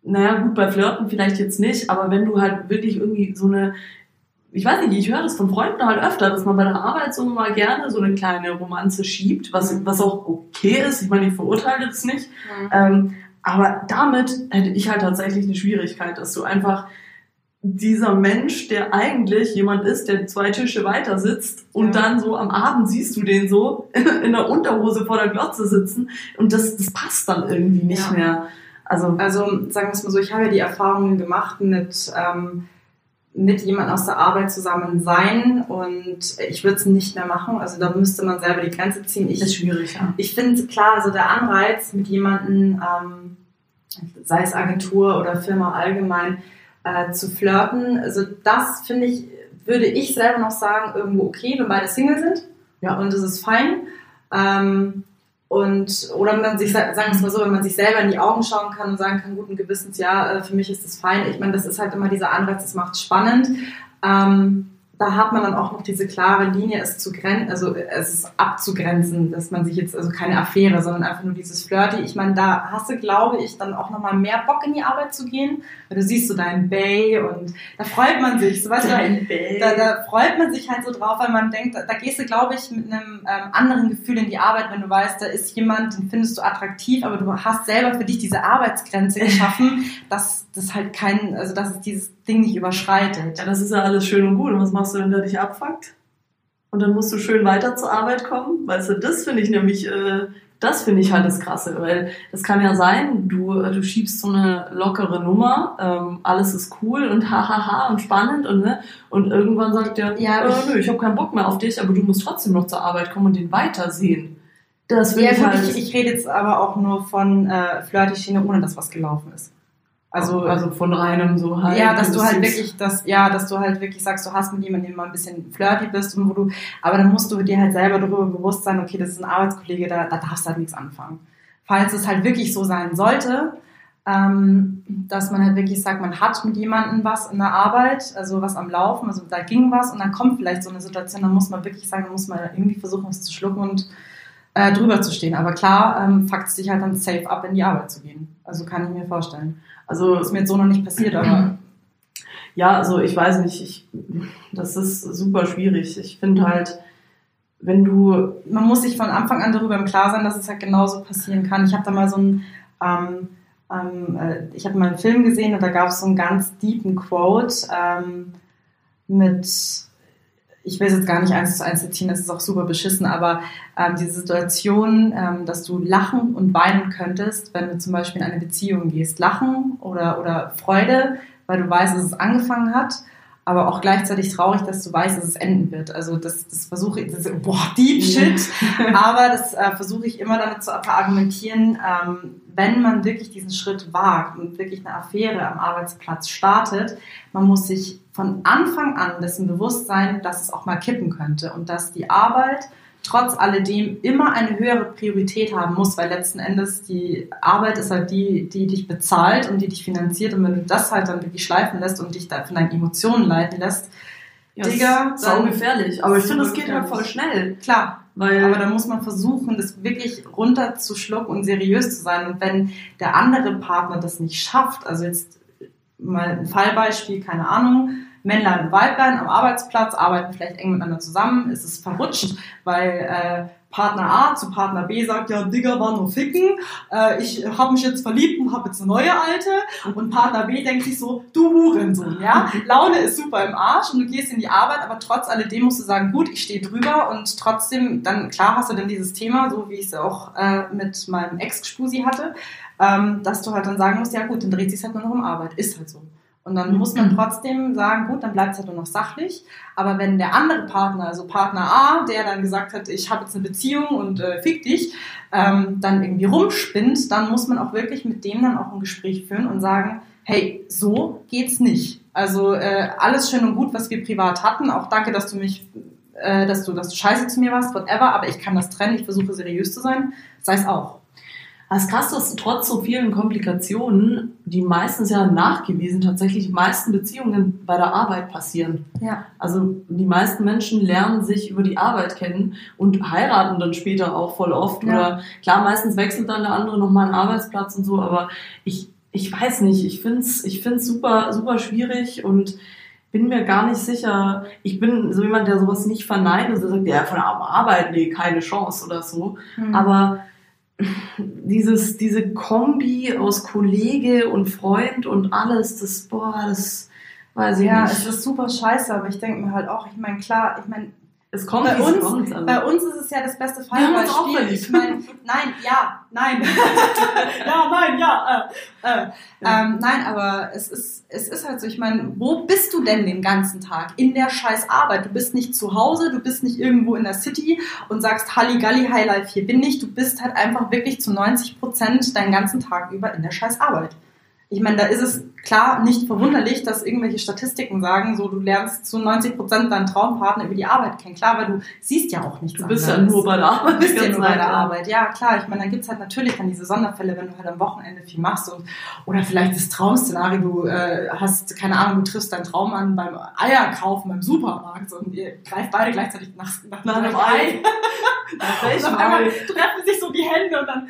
S4: naja, gut, bei Flirten vielleicht jetzt nicht, aber wenn du halt wirklich irgendwie so eine, ich weiß nicht, ich höre das von Freunden halt öfter, dass man bei der Arbeit so mal gerne so eine kleine Romanze schiebt, was, was auch okay ist. Ich meine, ich verurteile das nicht. Mhm. Ähm, aber damit hätte ich halt tatsächlich eine Schwierigkeit, dass du einfach dieser Mensch, der eigentlich jemand ist, der zwei Tische weiter sitzt und ja. dann so am Abend siehst du den so in der Unterhose vor der Glotze sitzen und das, das passt dann irgendwie nicht ja. mehr.
S3: Also, also sagen wir es mal so, ich habe ja die Erfahrungen gemacht mit, ähm, mit jemand aus der Arbeit zusammen sein und ich würde es nicht mehr machen. Also da müsste man selber die Grenze ziehen. Ich,
S4: das ist schwierig, ja.
S3: Ich finde klar, also der Anreiz mit jemandem, ähm, sei es Agentur oder Firma allgemein, äh, zu flirten. Also das finde ich, würde ich selber noch sagen, irgendwo okay, wenn beide Single sind. Ja. Und das ist fein. Ähm, und, oder wenn man sich, sagen wir es mal so, wenn man sich selber in die Augen schauen kann und sagen kann, guten Gewissens, ja, äh, für mich ist das fein. Ich meine, das ist halt immer dieser Anreiz, das macht spannend. Ähm, da hat man dann auch noch diese klare Linie, es zu grenzen, also es ist abzugrenzen, dass man sich jetzt, also keine Affäre, sondern einfach nur dieses Flirty. Ich meine, da hast du, glaube ich, dann auch nochmal mehr Bock in die Arbeit zu gehen, weil du siehst so deinen Bay und da freut man sich, so weißt du, da, da, freut man sich halt so drauf, weil man denkt, da, da gehst du, glaube ich, mit einem ähm, anderen Gefühl in die Arbeit, wenn du weißt, da ist jemand, den findest du attraktiv, aber du hast selber für dich diese Arbeitsgrenze geschaffen, dass das halt kein, also dass es dieses Ding nicht überschreitet.
S4: Ja, das ist ja alles schön und gut. Und was machst du, wenn der dich abfuckt? Und dann musst du schön weiter zur Arbeit kommen. Weißt du, das finde ich nämlich, äh, das finde ich halt das Krasse, weil das kann ja sein, du, du schiebst so eine lockere Nummer, ähm, alles ist cool und hahaha und spannend und ne, und irgendwann sagt der, ja, äh, nö, ich habe keinen Bock mehr auf dich, aber du musst trotzdem noch zur Arbeit kommen und den weitersehen.
S3: Das ja, ich, halt ich, ich rede jetzt aber auch nur von äh, Flirty-Schiene, ohne dass was gelaufen ist. Also,
S4: also von reinem so halt.
S3: ja, dass du halt wirklich, das, ja, dass du halt wirklich sagst, du hast mit jemandem, mal ein bisschen flirty bist und wo du, aber dann musst du dir halt selber darüber bewusst sein, okay, das ist ein Arbeitskollege, da, da darfst du halt nichts anfangen. Falls es halt wirklich so sein sollte, ähm, dass man halt wirklich sagt, man hat mit jemandem was in der Arbeit, also was am Laufen, also da ging was und dann kommt vielleicht so eine Situation, dann muss man wirklich sagen, dann muss man irgendwie versuchen, es zu schlucken und äh, drüber zu stehen. Aber klar, ähm, fuckt es dich halt dann safe ab, in die Arbeit zu gehen. Also kann ich mir vorstellen.
S4: Also
S3: Ist mir jetzt so noch nicht passiert, aber
S4: Ja, also ich weiß nicht, ich, das ist super schwierig. Ich finde halt, wenn du,
S3: man muss sich von Anfang an darüber im Klar sein, dass es halt genauso passieren kann. Ich habe da mal so ein, ähm, ähm, äh, ich habe mal einen Film gesehen und da gab es so einen ganz deepen Quote ähm, mit, ich will es jetzt gar nicht eins zu eins zitieren, das ist auch super beschissen, aber ähm, diese Situation, ähm, dass du lachen und weinen könntest, wenn du zum Beispiel in eine Beziehung gehst. Lachen oder, oder Freude, weil du weißt, dass es angefangen hat, aber auch gleichzeitig traurig, dass du weißt, dass es enden wird. Also das, das versuche ich, das boah, deep shit, aber das äh, versuche ich immer damit zu verargumentieren, ähm, wenn man wirklich diesen Schritt wagt und wirklich eine Affäre am Arbeitsplatz startet, man muss sich von Anfang an dessen bewusst sein, dass es auch mal kippen könnte und dass die Arbeit trotz alledem immer eine höhere Priorität haben muss, weil letzten Endes die Arbeit ist halt die, die dich bezahlt und die dich finanziert und wenn du das halt dann wirklich schleifen lässt und dich da von deinen Emotionen leiten lässt,
S4: ja,
S3: Digga,
S4: ist
S3: dann-
S4: gefährlich. Aber ich finde, das geht halt voll schnell.
S3: klar,
S4: Weil,
S3: aber da muss man versuchen, das wirklich runterzuschlucken und seriös zu sein. Und wenn der andere Partner das nicht schafft, also jetzt mal ein Fallbeispiel, keine Ahnung, Männlein und Weiblein am Arbeitsplatz arbeiten vielleicht eng miteinander zusammen, ist es verrutscht, weil äh, Partner A zu Partner B sagt, ja, Digga, war nur ficken, äh, ich habe mich jetzt verliebt und habe jetzt eine neue alte. Und Partner B denkt sich so, du Hurensohn, ja, Laune ist super im Arsch und du gehst in die Arbeit, aber trotz alledem musst du sagen, gut, ich stehe drüber und trotzdem, dann klar hast du dann dieses Thema, so wie ich es auch äh, mit meinem Ex-Spusi hatte, ähm, dass du halt dann sagen musst, ja gut, dann dreht sich halt nur noch um Arbeit, ist halt so. Und dann muss man trotzdem sagen, gut, dann bleibt es halt nur noch sachlich. Aber wenn der andere Partner, also Partner A, der dann gesagt hat, ich habe jetzt eine Beziehung und äh, fick dich, ähm, dann irgendwie rumspinnt, dann muss man auch wirklich mit dem dann auch ein Gespräch führen und sagen, hey, so geht's nicht. Also äh, alles schön und gut, was wir privat hatten. Auch danke, dass du mich, äh, dass du, dass du scheiße zu mir warst, whatever. Aber ich kann das trennen. Ich versuche seriös zu sein. Sei es auch.
S4: Das ist krass, dass trotz so vielen Komplikationen, die meistens ja nachgewiesen, tatsächlich die meisten Beziehungen bei der Arbeit passieren.
S3: Ja.
S4: Also die meisten Menschen lernen sich über die Arbeit kennen und heiraten dann später auch voll oft.
S3: Ja.
S4: Oder klar, meistens wechselt dann der andere nochmal einen Arbeitsplatz und so, aber ich, ich weiß nicht, ich find's ich find's super, super schwierig und bin mir gar nicht sicher. Ich bin so jemand, der sowas nicht verneint und so sagt, ja, von der Arbeit, nee, keine Chance oder so.
S3: Mhm.
S4: Aber dieses, diese Kombi aus Kollege und Freund und alles, das, boah, das weiß ich
S3: ja,
S4: nicht.
S3: es ist super scheiße, aber ich denke mir halt auch, ich meine, klar, ich meine,
S4: es kommt,
S3: bei uns-
S4: kommt. Also.
S3: bei uns ist es ja das beste Fallbeispiel. Ich meine, nein, ja, nein. ja, nein, ja. Äh, äh.
S4: Ja.
S3: Ähm, nein, aber es ist, es ist halt so, ich meine, wo bist du denn den ganzen Tag? In der scheiß Arbeit. Du bist nicht zu Hause, du bist nicht irgendwo in der City und sagst Halligalli, Highlife, hier bin ich. Du bist halt einfach wirklich zu 90 Prozent deinen ganzen Tag über in der scheiß Arbeit. Ich meine, da ist es klar nicht verwunderlich, dass irgendwelche Statistiken sagen, so du lernst zu 90 Prozent deinen Traumpartner über die Arbeit kennen. Klar, weil du siehst ja auch nichts
S4: du bist ja
S3: anderes.
S4: nur bei der Arbeit.
S3: Du bist ja nur bei der
S4: ja.
S3: Arbeit. Ja, klar. Ich meine, dann gibt's halt natürlich dann diese Sonderfälle, wenn du halt am Wochenende viel machst und, oder vielleicht das Traumszenario, du äh, hast, keine Ahnung, du triffst deinen Traum an beim Eierkaufen beim Supermarkt und ihr greift beide gleichzeitig nach, nach,
S4: Nach einem
S3: einem
S4: Ei. Nach welchem Ei?
S3: treffen sich so die Hände und dann,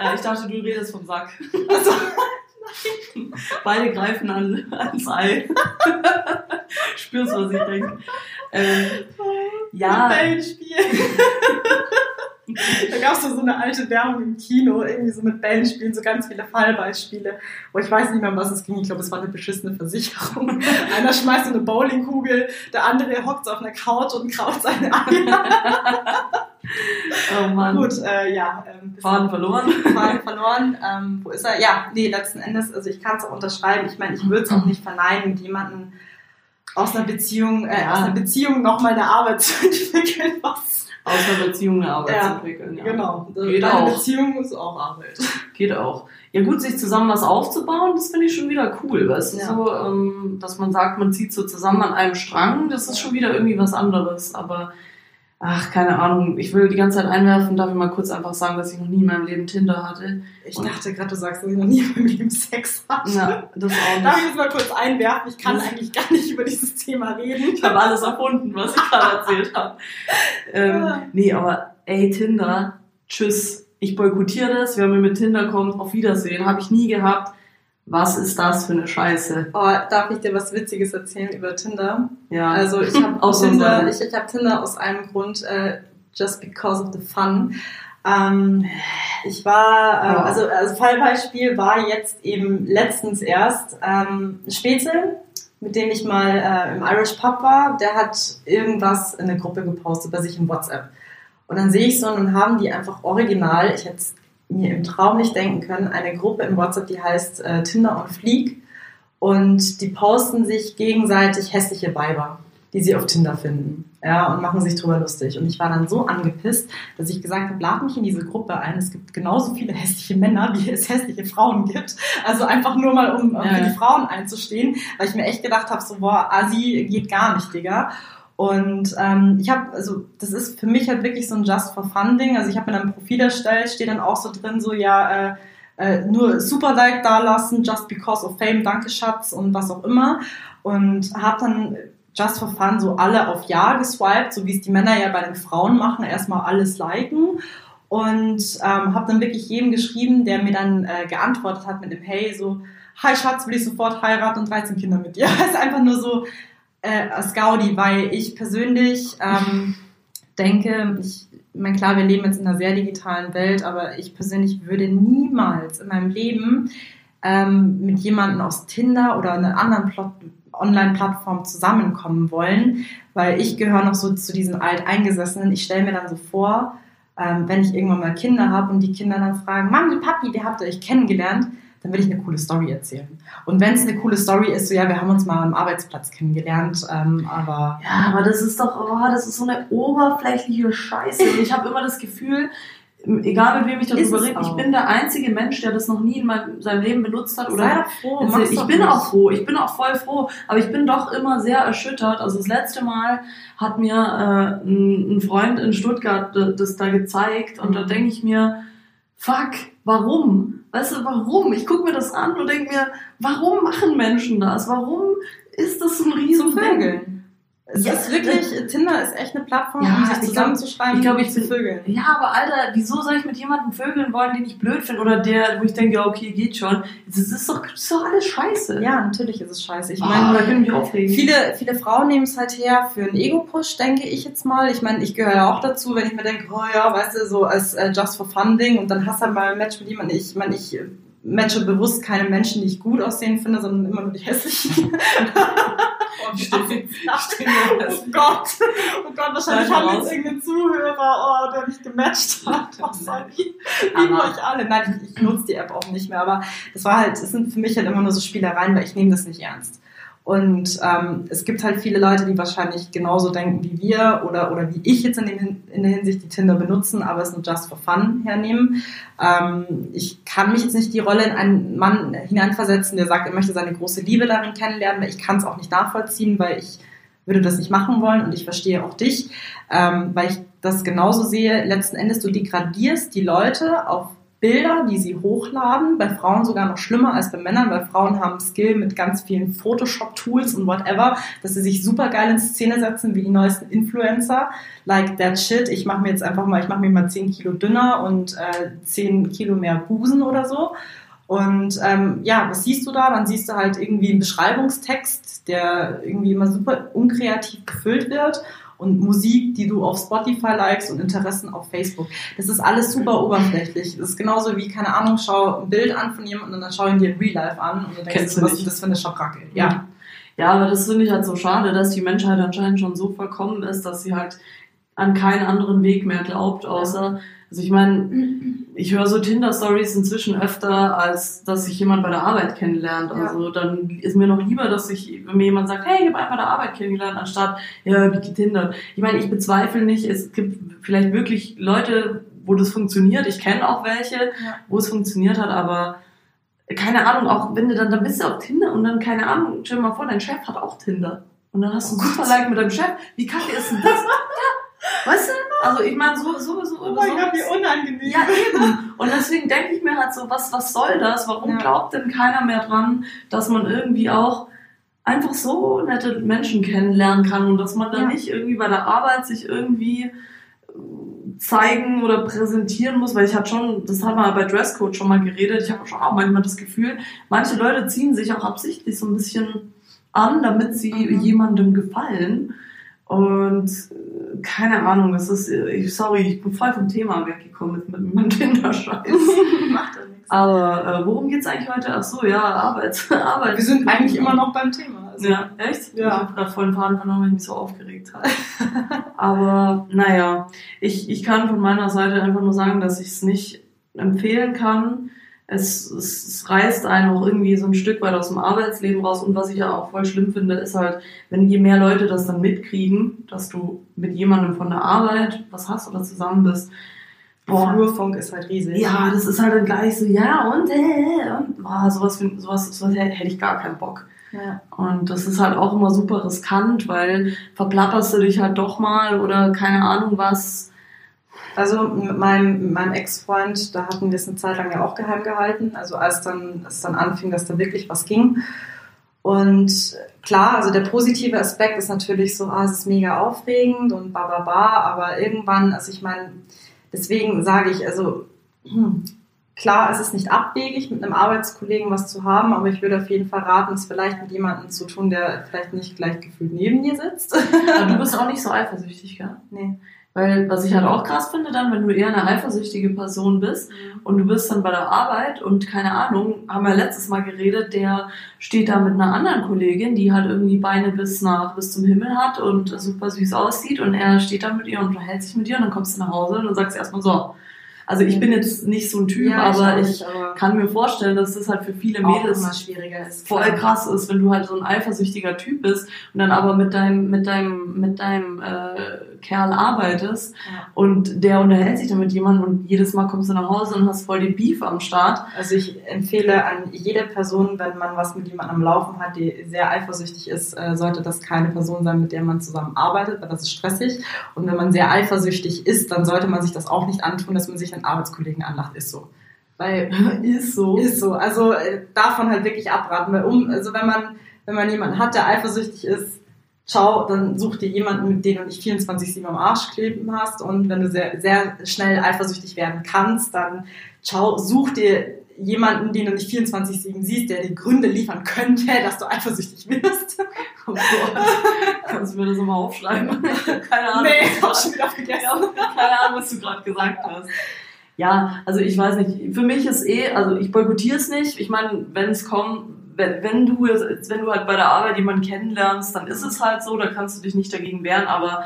S4: Ja, ich dachte, du redest vom Sack.
S3: also,
S4: Beide greifen an, ans Ei. Spürst, was ich denke. Ähm, ja,
S3: mit Bällen da gab's so eine alte Werbung im Kino, irgendwie so mit Bällen spielen, so ganz viele Fallbeispiele. Wo ich weiß nicht mehr, um was es ging. Ich glaube, es war eine beschissene Versicherung. Einer schmeißt so eine Bowlingkugel, der andere hockt auf einer Couch und kraut seine Eier.
S4: oh Mann.
S3: Gut, äh, ja. Ähm,
S4: Faden verloren.
S3: Faden verloren. Ähm, wo ist er? Ja, nee, letzten Endes, also ich kann es auch unterschreiben. Ich meine, ich würde es auch nicht verneinen, mit jemandem aus einer Beziehung, äh,
S4: Ja.
S3: aus einer Beziehung nochmal eine Arbeit zu entwickeln, was
S4: Aus einer Beziehung eine Arbeit
S3: Ja,
S4: zu entwickeln. Ja.
S3: Genau.
S4: Geht
S3: Deine
S4: auch.
S3: Beziehung ist auch Arbeit.
S4: Geht auch. Ja gut, sich zusammen was aufzubauen, das finde ich schon wieder cool. Weißt du,
S3: Ja.
S4: so, ähm, dass man sagt, man zieht so zusammen an einem Strang, das ist schon wieder irgendwie was anderes. Aber, ach, keine Ahnung, ich will die ganze Zeit einwerfen, darf ich mal kurz einfach sagen, dass ich noch nie in meinem Leben Tinder hatte.
S3: Ich dachte gerade, du sagst, dass ich noch nie in meinem Leben Sex hatte.
S4: Ja, das auch
S3: Darf ich
S4: nicht.
S3: jetzt mal kurz einwerfen? Ich kann
S4: Das-
S3: eigentlich gar nicht über dieses Thema reden.
S4: Ich habe alles erfunden, was ich gerade erzählt habe. Ähm,
S3: Ja.
S4: nee, aber ey, Tinder, tschüss. Ich boykottiere das, wer mir mit Tinder kommt, auf Wiedersehen. Habe ich nie gehabt. Was ist das für eine Scheiße?
S3: Oh, darf ich dir was Witziges erzählen über Tinder?
S4: Ja.
S3: Also ich habe. Tinder, ich, ich hab Tinder aus einem Grund, äh, just because of the fun. Ähm, ich war, äh,
S4: Ja.
S3: also, also Fallbeispiel war jetzt eben letztens erst ähm, Spätzle, mit dem ich mal äh, im Irish Pub war. Der hat irgendwas in eine Gruppe gepostet bei sich im WhatsApp. Und dann sehe ich so und dann haben die einfach original, ich hätte es mir im Traum nicht denken können, eine Gruppe im WhatsApp, die heißt äh, Tinder on Fleek. Und die posten sich gegenseitig hässliche Weiber, die sie auf Tinder finden. Ja, und machen sich drüber lustig. Und ich war dann so angepisst, dass ich gesagt habe, lad mich in diese Gruppe ein. Es gibt genauso viele hässliche Männer, wie es hässliche Frauen gibt. Also einfach nur mal, um, um
S4: Ja,
S3: für die Frauen einzustehen, weil ich mir echt gedacht habe, so, boah, Asi geht gar nicht, Digga. Und ähm, ich habe, also das ist für mich halt wirklich so ein Just for Fun Ding. Also ich habe mir dann ein Profil erstellt, steht dann auch so drin, so ja, äh, äh, nur super Like da lassen, just because of fame, danke Schatz und was auch immer. Und habe dann just for fun so alle auf Ja geswiped, so wie es die Männer ja bei den Frauen machen, erstmal alles liken. Und ähm, habe dann wirklich jedem geschrieben, der mir dann äh, geantwortet hat mit dem Hey, so, hi Schatz, will ich sofort heiraten und 13 Kinder mit dir. ist einfach nur so äh, Scaudi, weil ich persönlich ähm, denke, ich, meine, klar, wir leben jetzt in einer sehr digitalen Welt, aber ich persönlich würde niemals in meinem Leben ähm, mit jemandem aus Tinder oder einer anderen Online-Plattform zusammenkommen wollen, weil ich gehöre noch so zu diesen Alteingesessenen. Ich stelle mir dann so vor, ähm, wenn ich irgendwann mal Kinder habe und die Kinder dann fragen, Mami, Papi, wie habt ihr euch kennengelernt? Dann will ich eine coole Story erzählen. Und wenn es eine coole Story ist, so ja, wir haben uns mal am Arbeitsplatz kennengelernt, ähm, aber
S4: Ja, aber das ist doch, oh, das ist so eine oberflächliche Scheiße. Und ich habe immer das Gefühl, egal mit wem ich darüber rede, ich bin der einzige Mensch, der das noch nie in meinem, seinem Leben benutzt hat.
S3: sei
S4: Oder
S3: doch froh.
S4: Also
S3: mach's
S4: ich bin
S3: nicht.
S4: auch froh, ich bin auch voll froh, aber ich bin doch immer sehr erschüttert. Also das letzte Mal hat mir äh, ein, ein Freund in Stuttgart das da gezeigt und da
S3: Mhm.
S4: denke ich mir, fuck, warum? Weißt du, warum? Ich gucke mir das an und denke mir, warum machen Menschen das? Warum ist das so ein riesen
S3: Vögeln. Es
S4: Ja,
S3: ist wirklich, Tinder ist echt eine Plattform,
S4: Ja,
S3: um sich
S4: ich
S3: zusammenzuschreiben
S4: ich glaub, ich
S3: zu vögeln.
S4: Ja, aber Alter, wieso soll ich mit jemandem vögeln wollen, den ich blöd finde? Oder der, wo ich denke, ja, okay, geht schon. Das ist doch, das ist doch alles scheiße.
S3: Ja, natürlich ist es scheiße. Ich
S4: Ich
S3: meine,
S4: meine, da ich mich aufregen.
S3: Viele, viele Frauen nehmen es halt her für einen Ego-Push, denke ich jetzt mal. Ich meine, ich gehöre ja auch dazu, wenn ich mir denke, oh ja, weißt du, so als äh, Just for Fun Ding und dann hast du halt mal ein Match mit jemandem. Ich meine, ich matche bewusst keine Menschen, die ich gut aussehen finde, sondern immer nur die hässlichen. oh, asozial. oh Gott, oh Gott, wahrscheinlich haben jetzt irgendeinen Zuhörer, oh, der mich gematcht hat. Sorry. Lieben
S4: Aber-
S3: euch alle. Nein, ich, ich nutze die App auch nicht mehr, aber das war halt, es sind für mich halt immer nur so Spielereien, weil ich nehme das nicht ernst. Und ähm, es gibt halt viele Leute, die wahrscheinlich genauso denken wie wir oder, oder wie ich jetzt in, dem, in der Hinsicht die Tinder benutzen, aber es nur just for fun hernehmen. Ähm, ich kann mich jetzt nicht die Rolle in einen Mann hineinversetzen, der sagt, er möchte seine große Liebe darin kennenlernen, weil ich kann es auch nicht nachvollziehen, weil ich würde das nicht machen wollen und ich verstehe auch dich, ähm, weil ich das genauso sehe. Letzten Endes, du degradierst die Leute auf Bilder, die sie hochladen, bei Frauen sogar noch schlimmer als bei Männern, weil Frauen haben Skill mit ganz vielen Photoshop-Tools und whatever, dass sie sich super geil in Szene setzen, wie die neuesten Influencer. Like that shit. Ich mache mir jetzt einfach mal, ich mache mir mal 10 Kilo dünner und äh, 10 Kilo mehr Busen oder so. Und ähm, ja, was siehst du da? Dann siehst du halt irgendwie einen Beschreibungstext, der irgendwie immer super unkreativ gefüllt wird und Musik, die du auf Spotify likest und Interessen auf Facebook. Das ist alles super oberflächlich. Das ist genauso wie, keine Ahnung, schau ein Bild an von jemandem und dann schau ihn dir in Real Life an und dann denkst
S4: Kennst
S3: du, was ist das für eine Schabracke? Ja.
S4: Ja, aber das finde ich halt so schade, dass die Menschheit anscheinend schon so vollkommen ist, dass sie halt an keinen anderen Weg mehr glaubt, außer, also ich meine, ich höre so Tinder-Stories inzwischen öfter, als dass sich jemand bei der Arbeit kennenlernt. Also dann ist mir noch lieber, dass sich, wenn mir jemand sagt, hey, ich habe einen bei der Arbeit kennengelernt, anstatt, ja, wie getindert. Ich meine, ich bezweifle nicht, es gibt vielleicht wirklich Leute, wo das funktioniert. Ich kenne auch welche,
S3: Ja.
S4: wo es funktioniert hat, aber keine Ahnung, auch wenn du dann, dann bist du auf Tinder und dann, keine Ahnung, stell dir mal vor, dein Chef hat auch Tinder. Und dann hast du ein super Like mit deinem Chef. Wie kacke ist denn das? weißt du? Also ich meine, so, so, so,
S3: Oh mein
S4: so
S3: Gott, wie unangenehm.
S4: ja, eben. Und deswegen denke ich mir halt so, was, was soll das? Warum
S3: Ja.
S4: glaubt denn keiner mehr dran, dass man irgendwie auch einfach so nette Menschen kennenlernen kann und dass man dann
S3: Ja.
S4: nicht irgendwie bei der Arbeit sich irgendwie äh, zeigen oder präsentieren muss, weil ich hatte schon, das haben wir bei Dresscode schon mal geredet, ich habe schon auch manchmal das Gefühl, manche Leute ziehen sich auch absichtlich so ein bisschen an, damit sie
S3: Mhm.
S4: jemandem gefallen. Und äh, keine Ahnung, das ist, äh, ich, sorry, ich bin voll vom Thema weggekommen mit, mit meinem Tinder-Scheiß.
S3: Macht ja nichts.
S4: Aber äh, worum geht's eigentlich heute? Ach so, ja, Arbeit. Arbeit.
S3: Wir sind eigentlich immer noch beim Thema. Also,
S4: Ja, echt?
S3: Ja.
S4: Ich habe gerade voll den Faden verloren, weil ich mich so aufgeregt habe. Aber naja, ich, ich kann von meiner Seite einfach nur sagen, dass ich es nicht empfehlen kann. Es, es, es reißt einen auch irgendwie so ein Stück weit aus dem Arbeitsleben raus. Und was ich ja auch voll schlimm finde, ist halt, wenn je mehr Leute das dann mitkriegen, dass du mit jemandem von der Arbeit was hast oder zusammen bist. Boah,
S3: Flurfunk ist halt riesig.
S4: ja, das ist halt dann gleich so, ja und, äh, und boah, sowas, find- sowas, sowas hätte ich gar keinen Bock.
S3: Ja.
S4: Und das ist halt auch immer super riskant, weil verplapperst du dich halt doch mal oder keine Ahnung was.
S3: Also mit meinem, mit meinem Ex-Freund, da hatten wir es eine Zeit lang ja auch geheim gehalten. Also als dann, als dann anfing, dass da wirklich was ging. Und klar, also der positive Aspekt ist natürlich so, ah, es ist mega aufregend und ba, ba, ba, aber irgendwann, also ich meine, deswegen sage ich, also hm, klar, es ist nicht abwegig, mit einem Arbeitskollegen was zu haben, aber ich würde auf jeden Fall raten, es vielleicht mit jemandem zu tun, der vielleicht nicht gleich gefühlt neben dir sitzt.
S4: Aber du bist auch nicht so eifersüchtig, gell?
S3: nee.
S4: Weil, was ich halt auch krass finde dann, wenn du eher eine eifersüchtige Person bist und du bist dann bei der Arbeit und keine Ahnung, haben wir letztes Mal geredet, der steht da mit einer anderen Kollegin, die halt irgendwie Beine bis nach, bis zum Himmel hat und super süß aussieht und er steht da mit ihr und unterhält sich mit ihr und dann kommst du nach Hause und dann sagst du erstmal so. Also ich bin jetzt nicht so ein Typ,
S3: Ja,
S4: aber ich
S3: nicht, aber
S4: kann mir vorstellen, dass das halt für viele Mädels
S3: immer schwieriger ist.
S4: voll krass ist, wenn du halt so ein eifersüchtiger Typ bist und dann aber mit deinem mit deinem mit deinem äh, Kerl arbeitest
S3: Ja.
S4: und der unterhält sich dann mit jemandem und jedes Mal kommst du nach Hause und hast voll die Beef am Start.
S3: Also ich empfehle an jede Person, wenn man was mit jemandem am Laufen hat, die sehr eifersüchtig ist, äh, sollte das keine Person sein, mit der man zusammen arbeitet, weil das ist stressig. Und wenn man sehr eifersüchtig ist, dann sollte man sich das auch nicht antun, dass man sich einen Arbeitskollegen anlacht. Ist so. Weil
S4: ist so.
S3: ist so. Also äh, davon halt wirklich abraten. Weil um, also wenn man, wenn man jemanden hat, der eifersüchtig ist, ciao, dann such dir jemanden, mit dem du nicht 24-7 am Arsch kleben hast. Und wenn du sehr, sehr schnell eifersüchtig werden kannst, dann ciao, such dir jemanden, den du nicht 24-7 siehst, der dir Gründe liefern könnte, dass du eifersüchtig wirst.
S4: Oh Gott. Kannst du mir das nochmal aufschreiben? Keine Ahnung.
S3: nee, hab schon wieder vergessen.
S4: Keine Ahnung, was du gerade gesagt hast. Ja, also ich weiß nicht. Für mich ist eh, also ich boykottiere es nicht. Ich meine, wenn es kommt, wenn, wenn du wenn du halt bei der Arbeit jemanden kennenlernst, dann ist es halt so, da kannst du dich nicht dagegen wehren, aber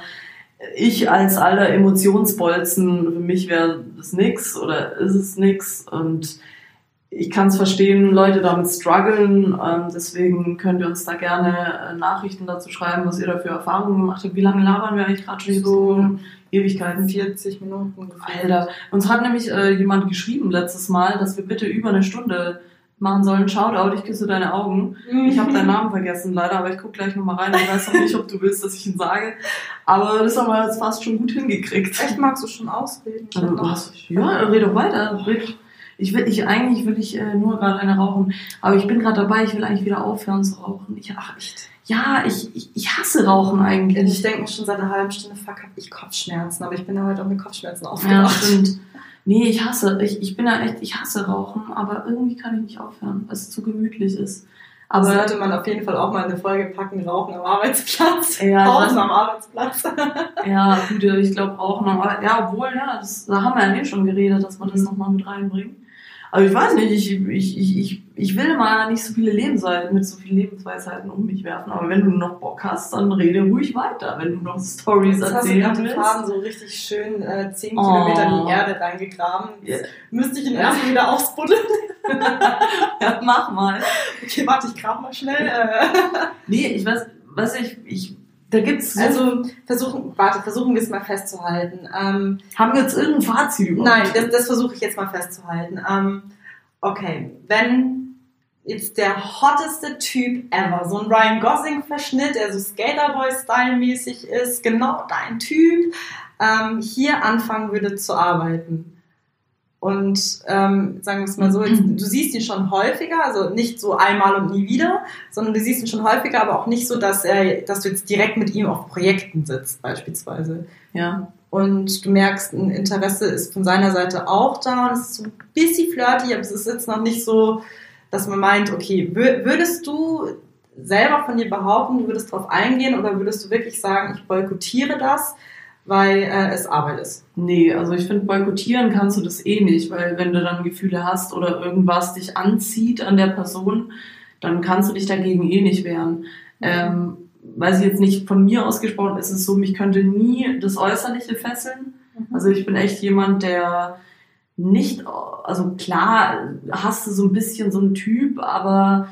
S4: ich als alter Emotionsbolzen, für mich wäre das nix oder ist es nix und ich kann es verstehen, Leute damit strugglen, ähm, deswegen könnt ihr uns da gerne äh, Nachrichten dazu schreiben, was ihr da für Erfahrungen gemacht habt. Wie lange labern wir eigentlich gerade schon so? Ewigkeiten.
S3: 40 Minuten.
S4: Alter, uns hat nämlich äh, jemand geschrieben letztes Mal, dass wir bitte über eine Stunde machen sollen. Shoutout, ich küsse deine Augen. Ich habe deinen Namen vergessen, leider, aber ich guck gleich nochmal rein. Ich weiß noch nicht, ob du willst, dass ich ihn sage. Aber das haben wir jetzt fast schon gut hingekriegt.
S3: Echt magst du schon ausreden? Ich
S4: Also, was? Ja, red doch weiter. Red. Ich will, ich eigentlich will ich äh, nur gerade eine rauchen, aber ich bin gerade dabei. Ich will eigentlich wieder aufhören zu rauchen. Ich, ach,
S3: echt.
S4: ja, ich, ich, ich hasse Rauchen
S3: Ich
S4: eigentlich.
S3: denke mir schon seit einer halben Stunde, fuck, hab ich Kopfschmerzen, aber ich bin ja heute auch mit Kopfschmerzen
S4: Ja,
S3: aufgewacht.
S4: stimmt. Nee, ich hasse, ich, ich bin ja echt, ich hasse Rauchen, aber irgendwie kann ich nicht aufhören, weil es zu gemütlich ist.
S3: Aber
S4: Aber
S3: sollte man auf jeden Fall auch mal eine Folge packen, Rauchen am Arbeitsplatz.
S4: Ja, dann-
S3: am Arbeitsplatz.
S4: ja, gut, ich glaube Rauchen, aber ja, obwohl, ja, das, da haben wir ja eh schon geredet, dass wir das
S3: Mhm.
S4: nochmal mit reinbringen. Aber ich weiß nicht, ich, ich, ich, ich, ich will mal nicht so viele Lebensweisheiten, mit so vielen Lebensweisheiten um mich werfen. Aber wenn du noch Bock hast, dann rede ruhig weiter, wenn du noch Stories
S3: Jetzt hast du
S4: erzählen willst.
S3: Faden so richtig schön äh, 10
S4: Oh.
S3: Kilometer in die Erde reingegraben.
S4: Ja.
S3: Müsste ich ihn erst wieder ausbuddeln.
S4: Ja, mach mal.
S3: Okay, warte, ich grab mal schnell. Äh.
S4: Nee, ich weiß, weiß ich, ich, da gibt's so,
S3: Also versuchen, warte, versuchen wir es mal festzuhalten. Ähm,
S4: haben wir jetzt irgendein Fazit überhaupt?
S3: nein, das, das versuche ich jetzt mal festzuhalten. Ähm, okay, wenn jetzt der hotteste Typ ever, so ein Ryan Gosling-Verschnitt, der so Skaterboy-Style-mäßig ist, genau dein Typ, ähm, hier anfangen würde zu arbeiten. Und ähm, sagen wir es mal so, jetzt, du siehst ihn schon häufiger, also nicht so einmal und nie wieder, sondern du siehst ihn schon häufiger, aber auch nicht so, dass er, dass du jetzt direkt mit ihm auf Projekten sitzt, beispielsweise.
S4: Ja.
S3: Und du merkst, ein Interesse ist von seiner Seite auch da und es ist so ein bisschen flirty, aber es ist jetzt noch nicht so, dass man meint, okay, wür- würdest du selber von dir behaupten, du würdest darauf eingehen oder würdest du wirklich sagen, ich boykottiere das, weil äh, es Arbeit ist?
S4: Nee, also ich finde, boykottieren kannst du das eh nicht, weil wenn du dann Gefühle hast oder irgendwas dich anzieht an der Person, dann kannst du dich dagegen eh nicht wehren. Ähm, weiß ich jetzt nicht von mir ausgesprochen, ist es so, mich könnte nie das Äußerliche fesseln. Also ich bin echt jemand, der nicht, also klar hast du so ein bisschen so einen Typ, aber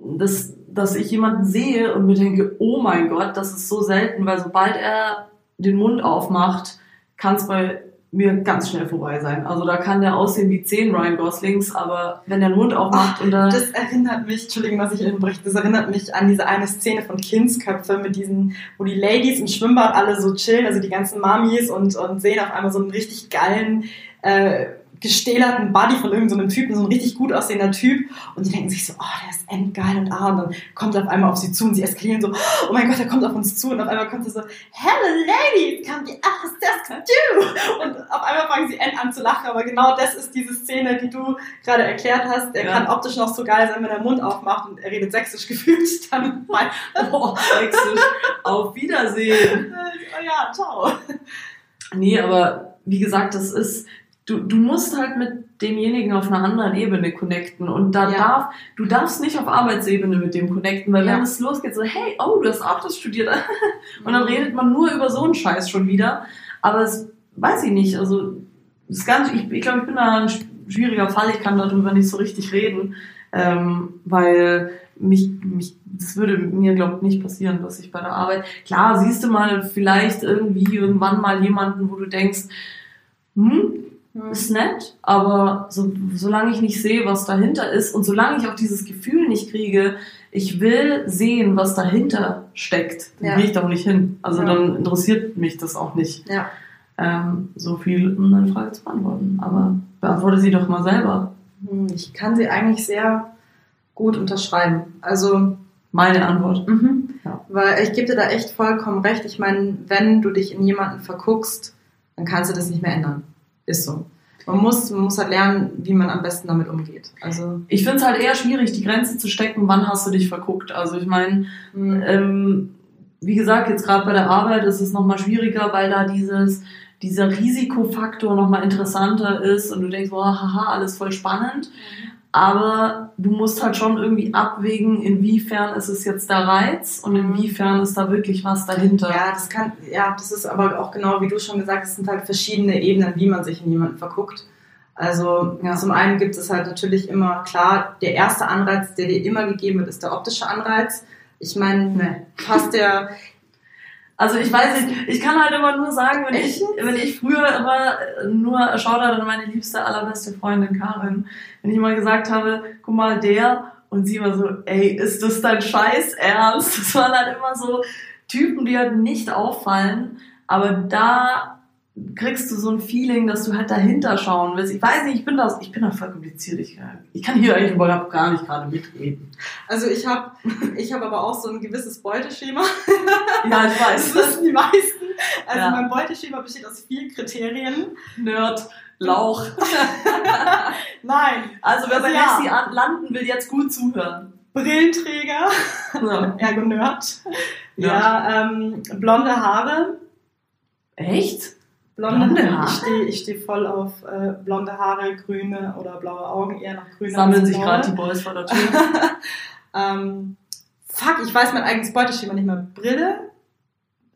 S4: das, dass ich jemanden sehe und mir denke, oh mein Gott, das ist so selten, weil sobald er den Mund aufmacht, kann es bei mir ganz schnell vorbei sein. Also da kann der aussehen wie zehn Ryan Goslings, aber wenn der den Mund aufmacht und da...
S3: Das erinnert mich, Entschuldigung, dass ich unterbreche, das erinnert mich an diese eine Szene von Kindsköpfe mit diesen, wo die Ladies im Schwimmbad alle so chillen, also die ganzen Mamis und, und sehen auf einmal so einen richtig geilen, äh, gestählerten Buddy von irgendeinem so Typen, so ein richtig gut aussehender Typ und die denken sich so, oh, der ist endgeil und ah, und dann kommt er auf einmal auf sie zu und sie eskalieren so, oh mein Gott, er kommt auf uns zu und auf einmal kommt er so, hello ladies, come ask this can do und auf einmal fangen sie end an zu lachen, aber genau das ist diese Szene, die du gerade erklärt hast, der
S4: Ja.
S3: kann optisch noch so geil sein, wenn er den Mund aufmacht und er redet sächsisch gefühlt, dann mein,
S4: Oh, sächsisch. Auf Wiedersehen.
S3: oh ja, ciao.
S4: Nee, aber wie gesagt, das ist, du, du musst halt mit demjenigen auf einer anderen Ebene connecten und da
S3: Ja.
S4: darf, du darfst nicht auf Arbeitsebene mit dem connecten, weil
S3: Ja.
S4: wenn es losgeht, so, hey, oh, du hast auch das studiert und dann redet man nur über so einen Scheiß schon wieder, aber es, weiß ich nicht, also, das Ganze, ich, ich glaube, ich bin da ein schwieriger Fall, ich kann darüber nicht so richtig reden, ähm, weil mich, mich, das würde mir, glaube ich, nicht passieren, dass ich bei der Arbeit, klar, siehst du mal vielleicht irgendwie irgendwann mal jemanden, wo du denkst, hm, ist nett, aber so, solange ich nicht sehe, was dahinter ist und solange ich auch dieses Gefühl nicht kriege, ich will sehen, was dahinter steckt, dann
S3: Ja.
S4: gehe ich da auch nicht hin. Also
S3: Ja.
S4: dann interessiert mich das auch nicht.
S3: Ja.
S4: Ähm, so viel, um deine Frage zu beantworten. Aber beantworte sie doch mal selber.
S3: Hm, Ich kann sie eigentlich sehr gut unterschreiben. Also,
S4: Meine Antwort.
S3: mhm.
S4: Ja.
S3: weil ich gebe dir da echt vollkommen recht. Ich meine, wenn du dich in jemanden verguckst, dann kannst du das nicht mehr ändern. Ist so. Man muss, man muss halt lernen, wie man am besten damit umgeht. Also,
S4: Ich finde es halt eher schwierig, die Grenze zu stecken, wann hast du dich verguckt. Also ich meine,
S3: hm,
S4: ähm, wie gesagt, jetzt gerade bei der Arbeit ist es nochmal schwieriger, weil da dieses, dieser Risikofaktor nochmal interessanter ist und du denkst, boah, haha, alles voll spannend. Aber du musst halt schon irgendwie abwägen, inwiefern ist es jetzt der Reiz und inwiefern ist da wirklich was dahinter.
S3: Ja, das kann, ja, das ist aber auch genau, wie du schon gesagt hast, es sind halt verschiedene Ebenen, wie man sich in jemanden verguckt. Also
S4: Ja.
S3: zum einen gibt es halt natürlich immer, klar, der erste Anreiz, der dir immer gegeben wird, ist der optische Anreiz. Ich meine,
S4: Nee.
S3: passt der,
S4: Also ich weiß nicht, ich kann halt immer nur sagen, wenn ich, wenn ich früher immer nur Shoutout an meine liebste, allerbeste Freundin Karin, wenn ich mal gesagt habe, guck mal, der und sie war so, ey, ist das dein Scheiß Ernst? Das waren halt immer so Typen, die halt nicht auffallen, aber da kriegst du so ein Feeling, dass du halt dahinter schauen willst. Ich weiß nicht, ich bin da, ich bin da voll kompliziert. Ich, ich kann hier eigentlich überhaupt gar nicht gerade mitreden.
S3: also ich habe ich hab aber auch so ein gewisses Beuteschema.
S4: Ja, ich
S3: Das
S4: weiß.
S3: wissen die meisten. Also
S4: Ja.
S3: mein Beuteschema besteht aus vier Kriterien.
S4: Nerd, Lauch.
S3: Nein,
S4: Also wer bei
S3: Ja.
S4: Landen will, jetzt gut zuhören.
S3: Brillenträger,
S4: Ja.
S3: ergo Nerd. Ja, ähm, blonde Haare.
S4: Echt?
S3: Blonde,
S4: Blonde Haare?
S3: Ich stehe ich steh voll auf äh, blonde Haare, grüne oder blaue Augen, eher nach grüne
S4: Sammeln sich gerade die Boys vor der Tür.
S3: ähm, fuck, ich weiß mein eigenes Beuteschema nicht mehr. Brille?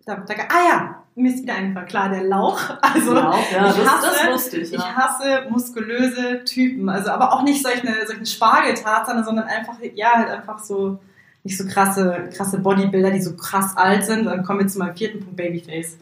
S3: Da, da, ah ja, mir ist wieder eingefallen. Klar, der Lauch. Also,
S4: Wow, ja,
S3: ich
S4: das,
S3: hasse-
S4: das wusste ich.
S3: ich
S4: Ja.
S3: hasse muskulöse Typen. Also, aber auch nicht solche, solchen Spargeltarzane, sondern einfach, ja, halt einfach so, nicht so krasse, krasse Bodybuilder, die so krass alt sind. Dann kommen wir zu meinem vierten Punkt, Babyface.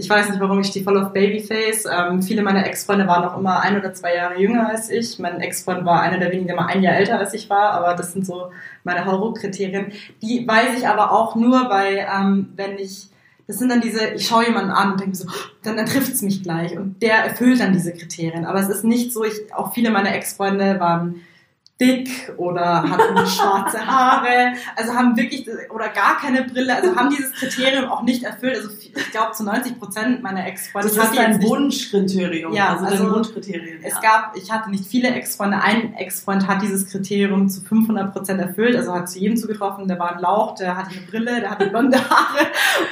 S3: Ich weiß nicht, warum ich stehe voll auf Babyface. Ähm, viele meiner Ex-Freunde waren auch immer ein oder zwei Jahre jünger als ich. Mein Ex-Freund war einer der wenigen, der mal ein Jahr älter als ich war, aber das sind so meine Hauruck-Kriterien. Die weiß ich aber auch nur, weil ähm, wenn ich, das sind dann diese, ich schaue jemanden an und denke so, dann, dann trifft es mich gleich und der erfüllt dann diese Kriterien. Aber es ist nicht so, ich, auch viele meiner Ex-Freunde waren dick oder hatten schwarze Haare, also haben wirklich oder gar keine Brille, also haben dieses Kriterium auch nicht erfüllt. Also ich glaube zu 90 Prozent meiner Ex-Freunde.
S4: Das ist dein Wunschkriterium.
S3: Ja,
S4: also,
S3: also
S4: dein Wunschkriterium.
S3: Es
S4: ja.
S3: gab, ich hatte nicht viele Ex-Freunde. Ein Ex-Freund hat dieses Kriterium zu 500 Prozent erfüllt, also hat zu jedem zugetroffen. Der war ein Lauch, der hatte eine Brille, der hatte blonde Haare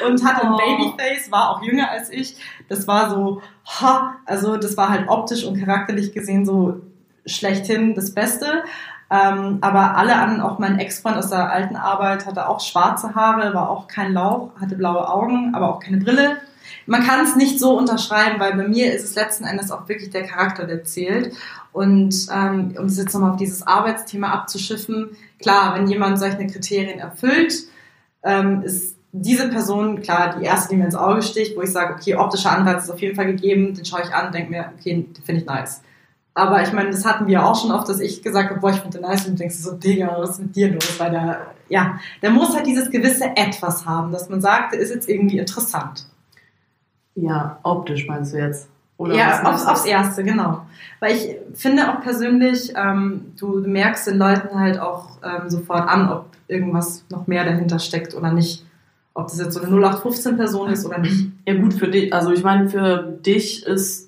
S3: und hatte ein
S4: Oh.
S3: Babyface, war auch jünger als ich. Das war so, ha, also das war halt optisch und charakterlich gesehen so schlechthin das Beste. Ähm, aber alle anderen, auch mein Ex-Freund aus der alten Arbeit, hatte auch schwarze Haare, war auch kein Lauch, hatte blaue Augen, aber auch keine Brille. Man kann es nicht so unterschreiben, weil bei mir ist es letzten Endes auch wirklich der Charakter, der zählt. Und ähm, um es jetzt nochmal auf dieses Arbeitsthema abzuschiffen, klar, wenn jemand solche Kriterien erfüllt, ähm, ist diese Person, klar, die erste, die mir ins Auge sticht, wo ich sage, okay, optischer Anreiz ist auf jeden Fall gegeben, den schaue ich an denke mir, okay, den finde ich nice. Aber ich meine, das hatten wir auch schon oft, dass ich gesagt habe, boah, ich finde den nice und du denkst so, Digga, was ist mit dir los? Weil der, ja, der muss halt dieses gewisse Etwas haben, dass man sagt, der ist jetzt irgendwie interessant.
S4: ja, optisch meinst du jetzt? Oder
S3: ja, aufs, aufs Erste, genau. Weil ich finde auch persönlich, ähm, du merkst den Leuten halt auch ähm, sofort an, ob irgendwas noch mehr dahinter steckt oder nicht. Ob das jetzt so eine 0815-Person ist oder nicht.
S4: Ja gut, für dich, also ich meine, für dich ist,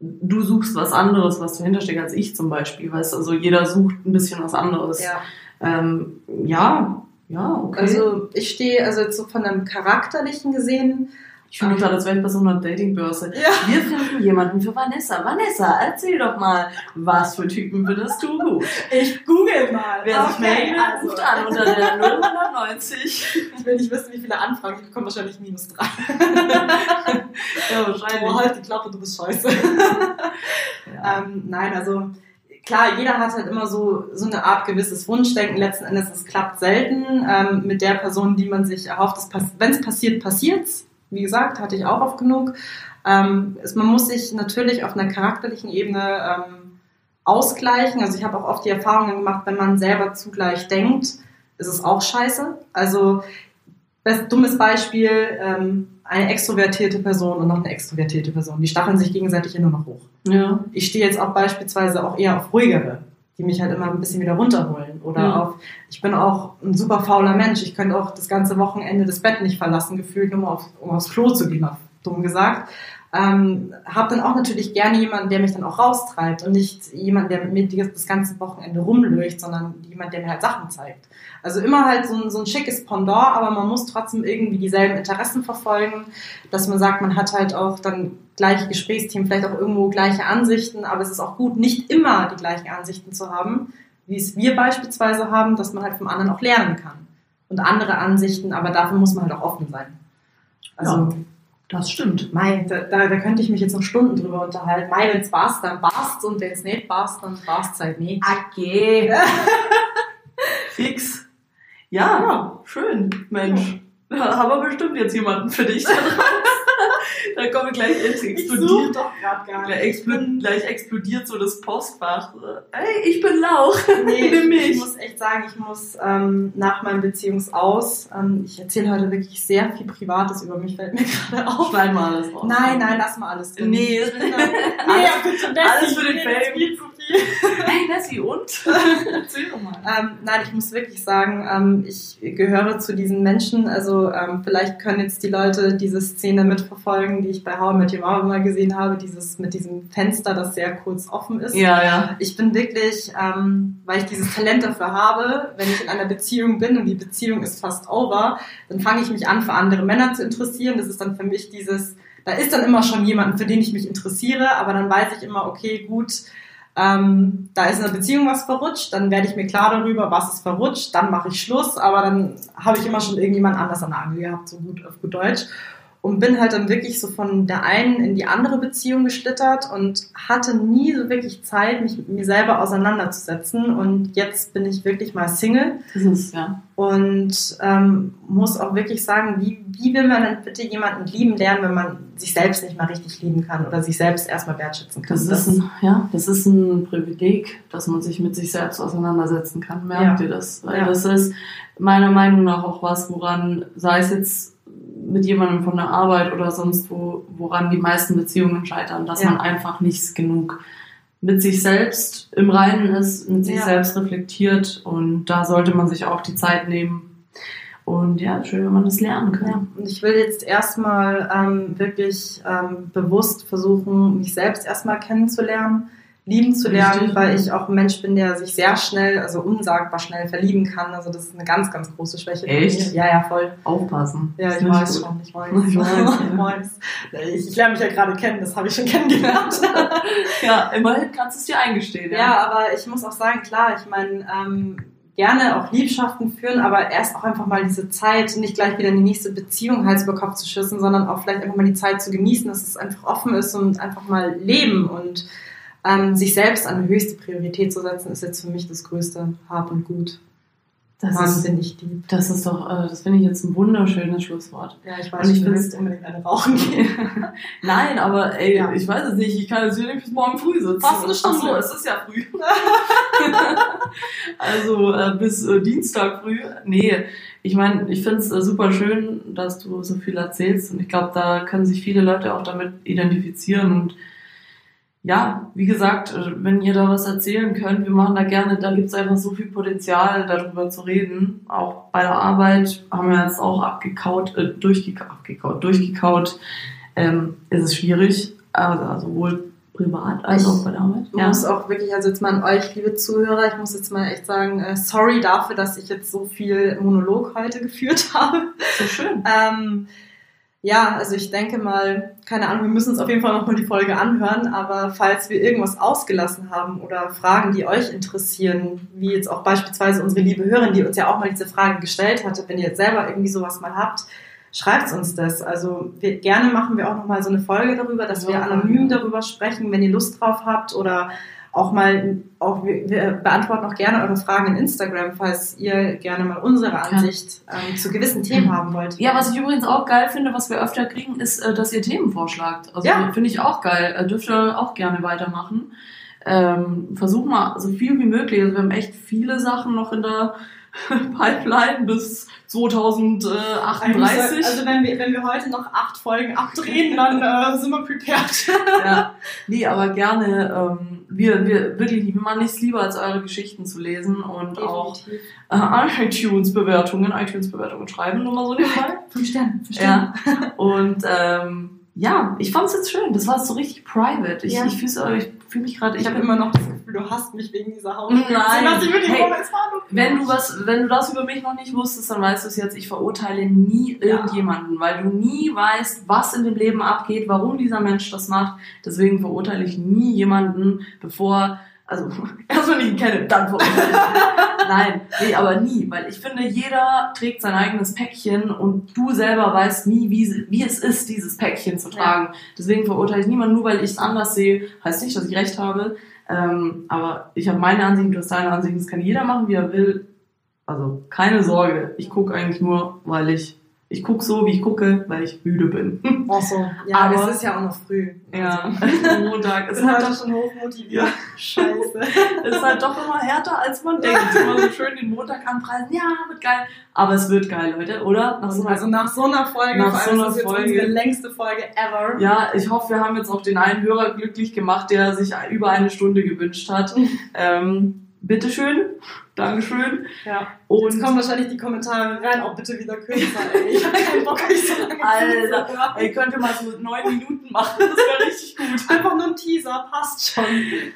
S4: du suchst was anderes, was dahinter steckt, als ich zum Beispiel. Weißt du, also jeder sucht ein bisschen was anderes.
S3: Ja.
S4: Ähm, ja, ja, okay.
S3: Also ich stehe, also jetzt so von einem charakterlichen gesehen,
S4: ich fühle mich gerade, als wäre ich bei so einer Datingbörse.
S3: Ja.
S4: Wir finden jemanden für Vanessa. Vanessa, erzähl doch mal, was für Typen findest du gut?
S3: ich google mal.
S4: Wer sich meldet,
S3: also.
S4: ruft an unter der 090.
S3: Ich will nicht wissen, wie viele Anfragen. Ich bekomme wahrscheinlich minus drei.
S4: Ja, wahrscheinlich.
S3: halt die Klappe, du bist scheiße.
S4: Ja.
S3: Ähm, nein, also klar, jeder hat halt immer so, so eine Art gewisses Wunschdenken. Letzten Endes, es klappt selten ähm, mit der Person, die man sich erhofft. Wenn es passiert, passiert's. Wie gesagt, hatte ich auch oft genug. Ähm, es, man muss sich natürlich auf einer charakterlichen Ebene ähm, ausgleichen. Also ich habe auch oft die Erfahrungen gemacht, wenn man selber zugleich denkt, ist es auch scheiße. Also best, dummes Beispiel, ähm, eine extrovertierte Person und noch eine extrovertierte Person. Die stacheln sich gegenseitig ja nur noch hoch
S4: ja.
S3: ich stehe jetzt auch beispielsweise auch eher auf ruhigere, die mich halt immer ein bisschen wieder runterholen. Oder
S4: Mhm.
S3: auf, ich bin auch ein super fauler Mensch. Ich könnte auch das ganze Wochenende das Bett nicht verlassen, gefühlt nur auf, um aufs Klo zu gehen, dumm gesagt. Ähm, habe dann auch natürlich gerne jemanden, der mich dann auch raustreibt und nicht jemanden, der mit mir das ganze Wochenende rumlöcht, sondern jemand, der mir halt Sachen zeigt. Also immer halt so ein, so ein schickes Pendant, aber man muss trotzdem irgendwie dieselben Interessen verfolgen, dass man sagt, man hat halt auch dann gleiche Gesprächsthemen, vielleicht auch irgendwo gleiche Ansichten, aber es ist auch gut, nicht immer die gleichen Ansichten zu haben, wie es wir beispielsweise haben, dass man halt vom anderen auch lernen kann. Und andere Ansichten, aber dafür muss man halt auch offen sein. Also,
S4: Ja. Das stimmt.
S3: Mei, da, da, da könnte ich mich jetzt noch Stunden drüber unterhalten. Mei, wenn's passt, dann passt und wenn's nicht passt, dann passt's halt nicht.
S4: Okay. Fix. Ja,
S3: Ja.
S4: schön, Mensch. Da haben wir bestimmt jetzt jemanden für dich. da kommen wir gleich explodiert.
S3: doch gerade gar
S4: Gleich,
S3: nicht.
S4: expl gleich explodiert so das Postfach. Ey, ich bin Lauch.
S3: Nee,
S4: Nimm
S3: ich, ich
S4: mich.
S3: muss echt sagen, ich muss ähm, nach meinem Beziehungsaus, ähm, ich erzähle heute wirklich sehr viel Privates über mich, fällt mir gerade auf.
S4: Schneid mal alles raus.
S3: Nein, nein, lass mal alles drin.
S4: Nee.
S3: Nee, bitte, Nessie,
S4: alles für den
S3: nee,
S4: Fame.
S3: das
S4: Nessie, und? Erzähl doch mal.
S3: Ähm, nein, ich muss wirklich sagen, ähm, ich gehöre zu diesen Menschen. Also ähm, vielleicht können jetzt die Leute diese Szene mitverfolgen, die ich bei How I Met Your Mother mal gesehen habe, dieses mit diesem Fenster, das sehr kurz offen ist.
S4: Ja, ja.
S3: Ich bin wirklich, ähm, weil ich dieses Talent dafür habe, wenn ich in einer Beziehung bin und die Beziehung ist fast over, dann fange ich mich an, für andere Männer zu interessieren. Das ist dann für mich dieses, da ist dann immer schon jemand, für den ich mich interessiere, aber dann weiß ich immer, okay, gut, ähm, da ist in der Beziehung was verrutscht, dann werde ich mir klar darüber, was ist verrutscht, dann mache ich Schluss, aber dann habe ich immer schon irgendjemand anders an der Angel gehabt, so gut auf gut Deutsch und bin halt dann wirklich so von der einen in die andere Beziehung geschlittert und hatte nie so wirklich Zeit, mich mit mir selber auseinanderzusetzen. Und jetzt bin ich wirklich mal Single.
S4: Das ist, ja.
S3: Und ähm, muss auch wirklich sagen, wie, wie will man denn bitte jemanden lieben lernen, wenn man sich selbst nicht mal richtig lieben kann oder sich selbst erstmal wertschätzen kann?
S4: Das ist ein, ja, das ist ein Privileg, dass man sich mit sich selbst auseinandersetzen kann. Merkt
S3: Ja.
S4: ihr das? Weil
S3: Ja.
S4: das ist meiner Meinung nach auch was, woran, sei es jetzt mit jemandem von der Arbeit oder sonst wo, woran die meisten Beziehungen scheitern, dass
S3: Ja.
S4: man einfach nicht genug mit sich selbst im Reinen ist, mit sich selbst reflektiert und da sollte man sich auch die Zeit nehmen. Und ja, schön, wenn man das lernen kann.
S3: Ja, und ich will jetzt erstmal ähm, wirklich ähm, bewusst versuchen, mich selbst erstmal kennenzulernen, lieben zu lernen,
S4: Richtig.
S3: weil ich auch ein Mensch bin, der sich sehr schnell, also unsagbar schnell verlieben kann. Also das ist eine ganz, ganz große Schwäche.
S4: Echt?
S3: Ja, ja, voll.
S4: Aufpassen.
S3: Ja, ich weiß schon, ich weiß.
S4: Ich weiß,
S3: ich weiß. Ich, ich lerne mich ja gerade kennen, das habe ich schon kennengelernt.
S4: Ja, immerhin kannst du es dir eingestehen.
S3: Ja, aber ich muss auch sagen, klar, ich meine, ähm, gerne auch Liebschaften führen, aber erst auch einfach mal diese Zeit, nicht gleich wieder in die nächste Beziehung Hals über Kopf zu schüssen, sondern auch vielleicht einfach mal die Zeit zu genießen, dass es einfach offen ist und einfach mal leben und ähm, sich selbst an höchste Priorität zu setzen, ist jetzt für mich das größte Hab und Gut.
S4: Das ist,
S3: Wahnsinnig lieb.
S4: das ist doch, äh, das finde ich jetzt ein wunderschönes Schlusswort.
S3: Ja, ich
S4: Und
S3: weiß,
S4: ich
S3: ich will jetzt unbedingt eine rauchen gehen.
S4: Nein, aber ey,
S3: Ja.
S4: ich weiß es nicht, ich kann jetzt hier nicht bis morgen früh sitzen.
S3: Fast eine Stunde.
S4: So, es ist ja früh. also äh, bis äh, Dienstag früh. Nee, ich meine, ich finde es äh, super schön, dass du so viel erzählst und ich glaube, da können sich viele Leute auch damit identifizieren und ja, wie gesagt, äh, wenn ihr da was erzählen könnt, wir machen da gerne, da gibt es einfach so viel Potenzial, darüber zu reden. Auch bei der Arbeit haben wir jetzt auch abgekaut, äh, durchgekaut, abgekaut, durchgekaut, ähm, ist es schwierig, also, also sowohl privat als auch bei der Arbeit.
S3: Ich muss auch wirklich, also jetzt mal an euch, liebe Zuhörer, ich muss jetzt mal echt sagen, äh, sorry dafür, dass ich jetzt so viel Monolog heute geführt habe.
S4: so schön.
S3: Ähm, ja, also ich denke mal, keine Ahnung, wir müssen uns auf jeden Fall nochmal die Folge anhören, aber falls wir irgendwas ausgelassen haben oder Fragen, die euch interessieren, wie jetzt auch beispielsweise unsere liebe Hörerin, die uns ja auch mal diese Frage gestellt hatte, wenn ihr jetzt selber irgendwie sowas mal habt, schreibt uns das. Also wir, gerne machen wir auch nochmal so eine Folge darüber, dass wir
S4: Ja.
S3: anonym darüber sprechen, wenn ihr Lust drauf habt oder auch mal, auch wir, beantworten auch gerne eure Fragen in Instagram, falls ihr gerne mal unsere Ansicht ähm, zu gewissen Themen haben wollt.
S4: Ja, was ich übrigens auch geil finde, was wir öfter kriegen, ist, äh, dass ihr Themen vorschlagt. Also
S3: Ja.
S4: finde ich auch geil. Äh, Dürft ihr auch gerne weitermachen. Ähm, versuch mal so viel wie möglich. Also wir haben echt viele Sachen noch in der Pipeline bis 2038.
S3: Also wenn wir, wenn wir heute noch acht Folgen abdrehen, dann äh, sind wir prepared.
S4: ja, nee, aber gerne. Ähm, wir, wir wirklich, wir machen nichts lieber, als eure Geschichten zu lesen und auch äh, iTunes-Bewertungen, iTunes-Bewertungen schreiben, nur mal so nebenbei.
S3: Fünf Sterne, fünf
S4: Ja. Und ähm, ja, ich fand's jetzt schön. Das war so richtig private. Ich,
S3: Ja.
S4: ich fühle ich fühl mich gerade.
S3: Ich habe
S4: bin-
S3: immer noch das Gefühl, du hasst mich wegen dieser Haut.
S4: Nein.
S3: Dass ich
S4: Hey. Wenn du was, wenn du das über mich noch nicht wusstest, dann weißt du es jetzt. Ich verurteile nie
S3: Ja.
S4: irgendjemanden, weil du nie weißt, was in dem Leben abgeht, warum dieser Mensch das macht. Deswegen verurteile ich nie jemanden, bevor, also erst wenn ich ihn kenne, dann verurteile ich ihn. Nein, nee, aber nie, weil ich finde, jeder trägt sein eigenes Päckchen und du selber weißt nie, wie, wie es ist, dieses Päckchen zu tragen. Deswegen verurteile ich niemanden, nur weil ich es anders sehe, heißt nicht, dass ich recht habe. Ähm, aber ich habe meine Ansicht, du hast deine Ansicht, das kann jeder machen, wie er will. Also keine Sorge, ich gucke eigentlich nur, weil ich, ich gucke so, wie ich gucke, weil ich müde bin.
S3: Ach so. Ja,
S4: Aber-
S3: es ist ja auch noch früh.
S4: Ja,
S3: Also,
S4: Montag ist halt, doch,
S3: schon hochmotiviert. Scheiße.
S4: ist halt doch immer härter, als man denkt. Immer so schön den Montag anpreisen, ja, wird geil. Aber es wird geil, Leute, oder? Nach so einer
S3: Also nach so einer Folge,
S4: Nach
S3: vor allem
S4: so einer
S3: ist
S4: Folge.
S3: unsere längste Folge ever.
S4: Ja, ich hoffe, wir haben jetzt auch den einen Hörer glücklich gemacht, der sich über eine Stunde gewünscht hat. ähm, bitteschön, Dankeschön.
S3: Ja.
S4: Und
S3: Jetzt kommen wahrscheinlich die Kommentare rein, auch bitte wieder kürzer. Ey. Ich habe keinen Bock, euch so lange
S4: Alter,
S3: zuzuhören.
S4: ey, könnt ihr mal so neun Minuten machen, das wäre richtig gut.
S3: Einfach nur ein Teaser, passt schon.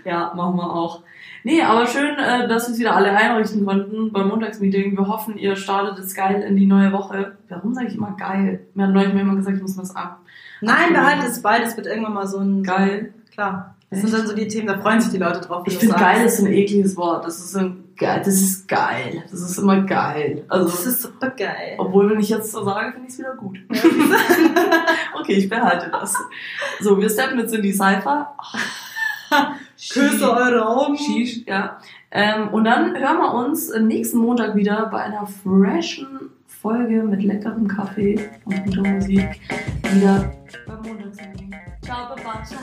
S4: Ja, machen wir auch. Nee, aber schön, äh, dass wir es wieder alle einrichten konnten beim Montagsmeeting. Wir hoffen, ihr startet es geil in die neue Woche. Warum sage ich immer geil? Mir hat neulich mal jemand gesagt, ich muss was ab
S3: Nein, behalte es bei, das wird irgendwann mal so ein...
S4: Geil.
S3: Klar. Das sind dann so die Themen, da freuen sich die Leute drauf.
S4: Ich finde geil ist ein ekliges Wort. Das ist ein geil. Das ist geil. Das ist immer geil.
S3: Das
S4: Also,
S3: ist super geil.
S4: obwohl, wenn ich jetzt so sage, finde ich es wieder gut. okay, ich behalte das. So, wir steppen jetzt in die Cypher.
S3: Küsse eure Augen.
S4: Sheesh, ja. Ähm, und dann hören wir uns nächsten Montag wieder bei einer freshen Folge mit leckerem Kaffee und guter Musik wieder beim Montagsmeeting. Ciao, Baba. Ciao.